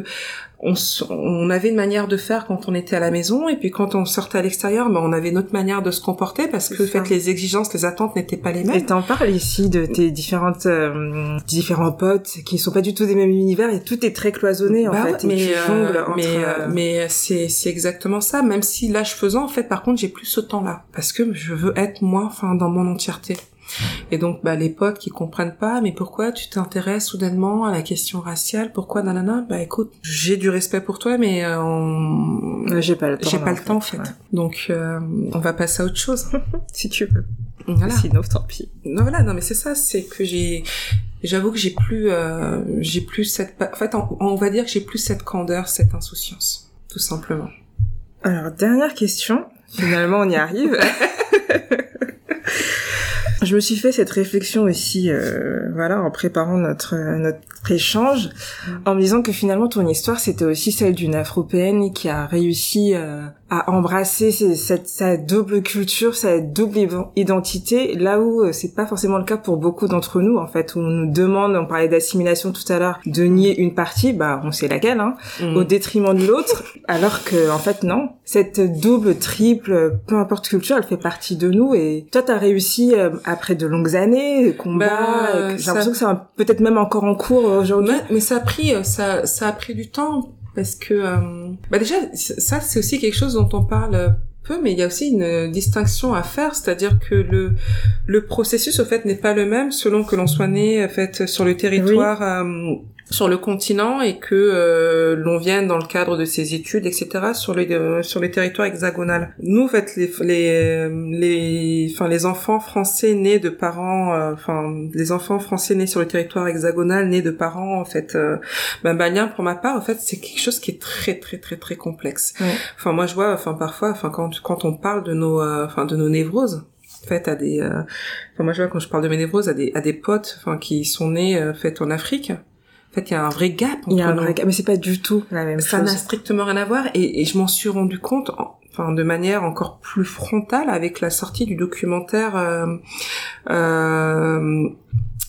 on, on avait une manière de faire quand on était à la maison, et puis quand on sortait à l'extérieur, ben, on avait notre manière de se comporter parce que, en fait, les exigences, les attentes n'étaient pas les mêmes. Et t'en parles ici de tes différentes euh, différents potes qui sont pas du tout des mêmes univers et tout est très cloisonné en Bah fait. et mais tu euh, jongles entre, mais euh, euh, mais c'est c'est exactement ça même si l'âge faisant en fait par contre j'ai plus ce temps là parce que je veux être moi enfin dans mon entièreté et donc bah les potes qui comprennent pas mais pourquoi tu t'intéresses soudainement à la question raciale? Pourquoi nanana? Bah écoute j'ai du respect pour toi mais euh, on... j'ai pas le temps. j'ai pas le temps en fait ouais. donc euh, on va passer à autre chose (laughs) Si tu veux. voilà Sinon, tant pis. non voilà non mais c'est ça c'est que j'ai j'avoue que j'ai plus euh, j'ai plus cette en fait on, on va dire que j'ai plus cette candeur cette insouciance tout simplement Alors dernière question. Finalement, on y arrive. (laughs) Je me suis fait cette réflexion aussi, euh, voilà, en préparant notre notre échange, en me disant que finalement ton histoire c'était aussi celle d'une Afropéenne qui a réussi euh, à embrasser ses- cette sa double culture, sa double identité, là où euh, c'est pas forcément le cas pour beaucoup d'entre nous en fait, où on nous demande, on parlait d'assimilation tout à l'heure, de nier une partie, bah on sait laquelle, hein, Mm. au détriment de l'autre, (laughs) alors que en fait non. Cette double, triple, peu importe culture, elle fait partie de nous et toi t'as réussi euh, après de longues années, de combats, Bah, j'ai ça- l'impression que c'est peut-être même encore en cours euh, aujourd'hui. Mais, mais ça a pris, ça, ça a pris du temps parce que, euh, bah déjà, ça c'est aussi quelque chose dont on parle peu, mais il y a aussi une distinction à faire, c'est-à-dire que le le processus au fait n'est pas le même selon que l'on soit né en fait sur le territoire. euh, sur le continent et que euh, l'on vienne dans le cadre de ses études, etc. sur les euh, sur les territoires hexagonal. Nous, en fait, les les les enfin les enfants français nés de parents, euh, enfin les enfants français nés sur le territoire hexagonal nés de parents en fait euh, ben maliens pour ma part, en fait, c'est quelque chose qui est très très très très complexe. Ouais. Enfin moi je vois, enfin parfois, enfin quand quand on parle de nos euh, enfin de nos névroses fait à des euh, enfin moi je vois quand je parle de mes névroses à des à des potes enfin qui sont nés euh, fait en Afrique fait il y a un vrai gap Il y a un vrai cas, mais c'est pas du tout la même ça n'a chose. strictement rien à voir et, et je m'en suis rendu compte en- enfin de manière encore plus frontale avec la sortie du documentaire euh, euh,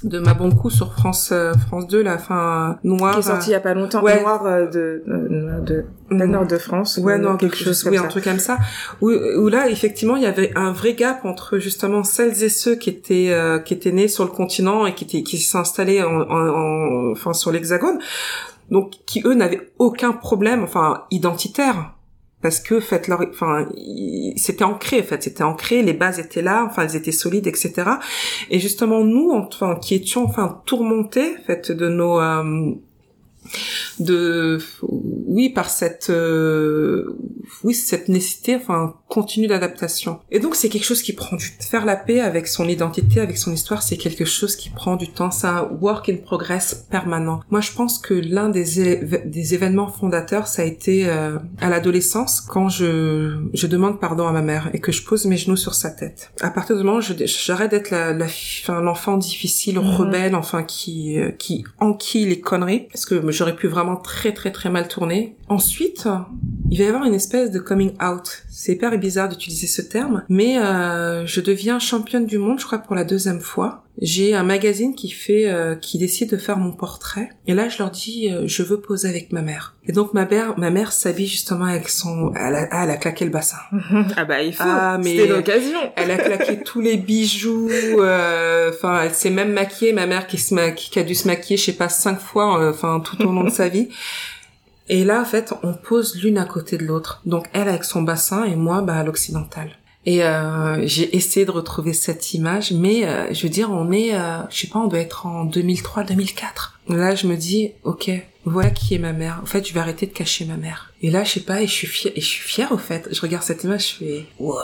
de Mabonkou sur France euh, France 2 la fin noire Qui est sorti il y a pas longtemps, Ouais. Noir euh, de, euh, de, Mm. la Nord de France. Ouais, ou non, quelque chose oui, ça. un truc comme ça. Où, où là, effectivement, il y avait un vrai gap entre justement celles et ceux qui étaient euh, qui étaient nés sur le continent et qui étaient qui s'installaient en, en, en- enfin sur l'hexagone, donc qui eux n'avaient aucun problème, enfin identitaire. Parce que, en fait, leur, enfin, c'était ancré, en fait, c'était ancré, les bases étaient là, enfin, elles étaient solides, etc. Et justement, nous, enfin, qui étions, enfin, tourmentés, en fait, de nos, euh, de oui par cette euh, oui cette nécessité enfin continue d'adaptation et donc c'est quelque chose qui prend du faire la paix avec son identité avec son histoire c'est quelque chose qui prend du temps. C'est un work in progress permanent. Moi je pense que l'un des des événements fondateurs ça a été euh, à l'adolescence quand je je demande pardon à ma mère et que je pose mes genoux sur sa tête. À partir du moment où j'arrête d'être la, la enfin l'enfant difficile mhm. rebelle enfin qui euh, qui enquille les conneries parce que j'aurais pu vraiment très très très mal tourner. Ensuite il va y avoir une espèce de coming out. C'est hyper bizarre d'utiliser ce terme, mais euh, je deviens championne du monde, je crois pour la deuxième fois. J'ai un magazine qui fait, euh, qui décide de faire mon portrait, et là je leur dis, euh, je veux poser avec ma mère. Et donc ma mère, ma mère s'habille justement avec son, elle a, ah, elle a claqué le bassin. (laughs) ah bah il faut. Ah l'occasion. (laughs) elle a claqué tous les bijoux. Euh, enfin, elle s'est même maquillée. Ma mère qui se qui a dû se maquiller, je sais pas, cinq fois, enfin tout au long de sa vie. Et là, en fait, on pose l'une à côté de l'autre. Donc elle avec son bassin et moi, bah, à l'occidental. Et euh, j'ai essayé de retrouver cette image, mais euh, je veux dire, on est, euh, je sais pas, on doit être en 2003-2004. Là, je me dis, ok, voilà qui est ma mère. En fait, je vais arrêter de cacher ma mère. Et là, je sais pas, et je suis fière, et je suis fière au fait. Je regarde cette image, je fais, wow,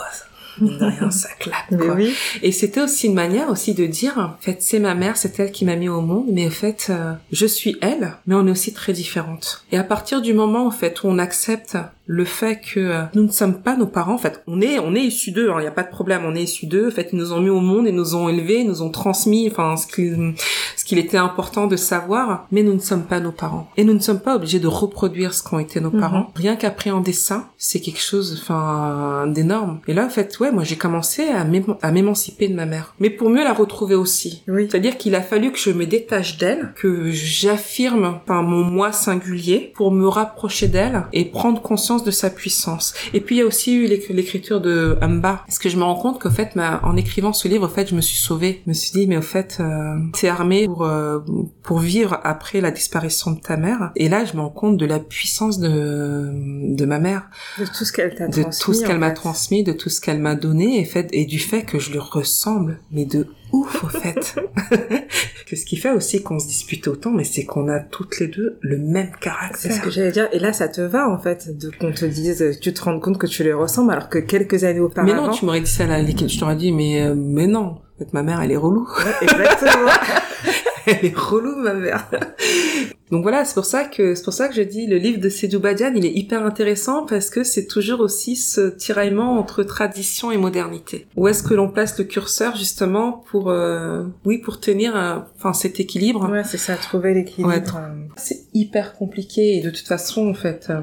rien, ça claque. Quoi. Oui. Et c'était aussi une manière aussi de dire, en fait, c'est ma mère, c'est elle qui m'a mis au monde, mais en fait, euh, je suis elle, mais on est aussi très différentes. Et à partir du moment, en fait, où on accepte le fait que euh, nous ne sommes pas nos parents, en fait, on est, on est issus d'eux, il hein, n'y a pas de problème, on est issus d'eux, en fait, ils nous ont mis au monde et nous ont élevés, nous ont transmis, enfin, ce qu'il, ce qu'il était important de savoir, mais nous ne sommes pas nos parents. Et nous ne sommes pas obligés de reproduire ce qu'ont été nos mhm. parents. Rien qu'appréhender ça, c'est quelque chose, enfin, d'énorme. Et là, en fait, ouais, moi, j'ai commencé à m'émanciper de ma mère. Mais pour mieux la retrouver aussi. Oui. C'est-à-dire qu'il a fallu que je me détache d'elle, que j'affirme, enfin, mon moi singulier pour me rapprocher d'elle et prendre conscience de sa puissance. Et puis il y a aussi eu l'écriture de Amba. Parce que je me rends compte qu'au fait, en écrivant ce livre, au fait, je me suis sauvée. Je me suis dit, mais au fait, euh, t'es armée pour euh, pour vivre après la disparition de ta mère. Et là, je me rends compte de la puissance de de ma mère, de tout ce qu'elle t'a de tout ce qu'elle m'a transmis, de tout ce qu'elle m'a donné, et fait et du fait que je lui ressemble, mais de ouf au fait. (laughs) que ce qui fait aussi qu'on se dispute autant, mais c'est qu'on a toutes les deux le même caractère. C'est ce que j'allais dire. Et là, ça te va en fait de qu'on te dise, tu te rends compte que tu les ressembles, alors que quelques années auparavant. Mais non, tu m'aurais dit ça à la je t'aurais dit, mais euh, mais non. En fait, ma mère, elle est relou. exactement. (laughs) elle est relou, ma mère. (laughs) Donc voilà, c'est pour ça que c'est pour ça que je dis le livre de Sédou Badian, il est hyper intéressant parce que c'est toujours aussi ce tiraillement entre tradition et modernité. Où est-ce que l'on place le curseur justement pour euh, oui pour tenir enfin cet équilibre. Ouais, c'est ça, trouver l'équilibre. c'est hyper compliqué et de toute façon en fait euh,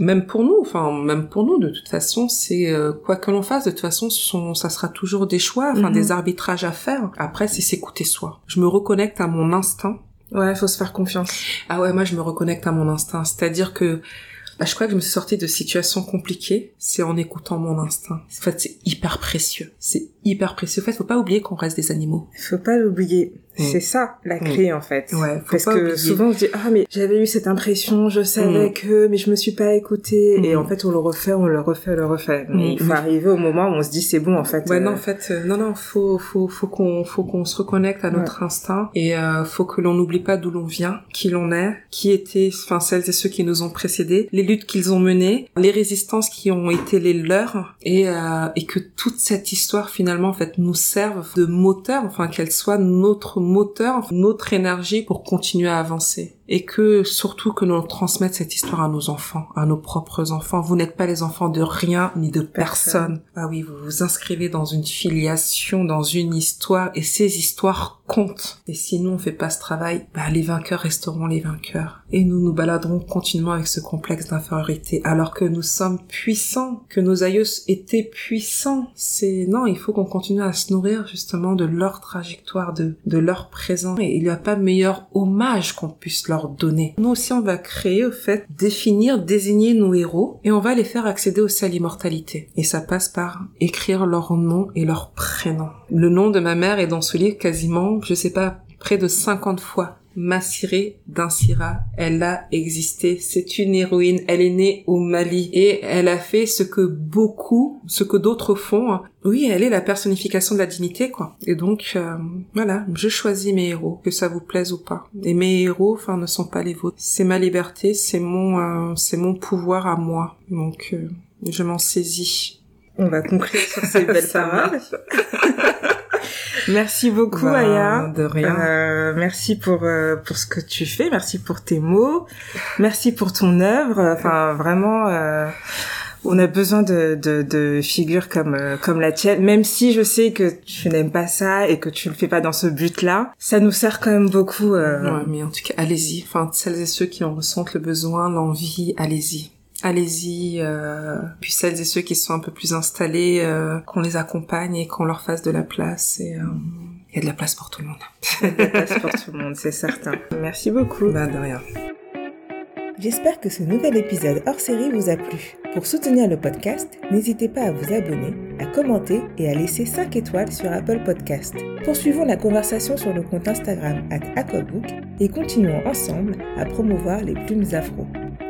même pour nous, enfin même pour nous de toute façon, c'est euh, quoi que l'on fasse de toute façon sont, ça sera toujours des choix, enfin des mhm. arbitrages à faire. Après c'est s'écouter soi. Je me reconnecte à mon instinct Ouais, faut se faire confiance. Ah ouais, moi je me reconnecte à mon instinct. C'est-à-dire que bah, je crois que je me suis sortie de situations compliquées, c'est en écoutant mon instinct. En fait, c'est hyper précieux. C'est hyper précieux. En fait, faut pas oublier qu'on reste des animaux. Faut pas l'oublier. Mm. C'est ça la mm. clé en fait. Ouais, Parce que souvent on se dit ah mais j'avais eu cette impression, je savais mm. que mais je me suis pas écoutée et en fait on le refait, on le refait, on le refait. Mais il faut arriver au moment où on se dit c'est bon en fait. Ouais non euh. en fait euh, non non faut faut faut qu'on faut qu'on se reconnecte à notre instinct et euh, faut que l'on n'oublie pas d'où l'on vient, qui l'on est, qui étaient enfin celles et ceux qui nous ont précédés, les luttes qu'ils ont menées, les résistances qui ont été les leurs et euh, et que toute cette histoire finalement en fait nous serve de moteur, enfin qu'elle soit notre moteur, notre énergie pour continuer à avancer et que surtout que nous transmettre cette histoire à nos enfants, à nos propres enfants. Vous n'êtes pas les enfants de rien ni de personne. Ah oui, vous vous inscrivez dans une filiation, dans une histoire et ces histoires comptent. Et si nous on fait pas ce travail, bah, les vainqueurs resteront les vainqueurs et nous nous baladerons continuellement avec ce complexe d'infériorité alors que nous sommes puissants, que nos aïeux étaient puissants. C'est non, il faut qu'on continue à se nourrir justement de leur trajectoire, de de leur présent et il n'y a pas meilleur hommage qu'on puisse leur donner. Nous aussi, on va créer, au fait, définir, désigner nos héros et on va les faire accéder aussi à l'immortalité. Et ça passe par écrire leur nom et leur prénom. Le nom de ma mère est dans ce livre quasiment, je sais pas, près de 50 fois. Massiré d'Insira. Elle a existé. C'est une héroïne. Elle est née au Mali et elle a fait ce que beaucoup, ce que d'autres font. Oui, elle est la personnification de la dignité, quoi. Et donc, euh, voilà, je choisis mes héros, que ça vous plaise ou pas. Et mes héros, enfin, ne sont pas les vôtres. C'est ma liberté, c'est mon, euh, c'est mon pouvoir à moi. Donc, euh, je m'en saisis. On va conclure sur ces (laughs) belles paroles. (laughs) Merci beaucoup Ben, Aya. de rien. Euh, merci pour euh, pour ce que tu fais, merci pour tes mots, merci pour ton œuvre. Enfin vraiment, euh, on a besoin de, de, de figures comme euh, comme la tienne. Même si je sais que tu n'aimes pas ça et que tu le fais pas dans ce but-là, ça nous sert quand même beaucoup. euh, Ouais, mais en tout cas, allez-y. Enfin, celles et ceux qui en ressentent le besoin, l'envie, allez-y. Allez-y. Euh... Puis celles et ceux qui sont un peu plus installés, euh, qu'on les accompagne et qu'on leur fasse de la place. Et euh, il y a de la place pour tout le monde. de la place pour tout le monde, c'est certain. Merci beaucoup. De rien. J'espère que ce nouvel épisode hors série vous a plu. Pour soutenir le podcast, n'hésitez pas à vous abonner, à commenter et à laisser 5 étoiles sur Apple Podcast. Poursuivons la conversation sur le compte Instagram at Aquabook et continuons ensemble à promouvoir les plumes afro.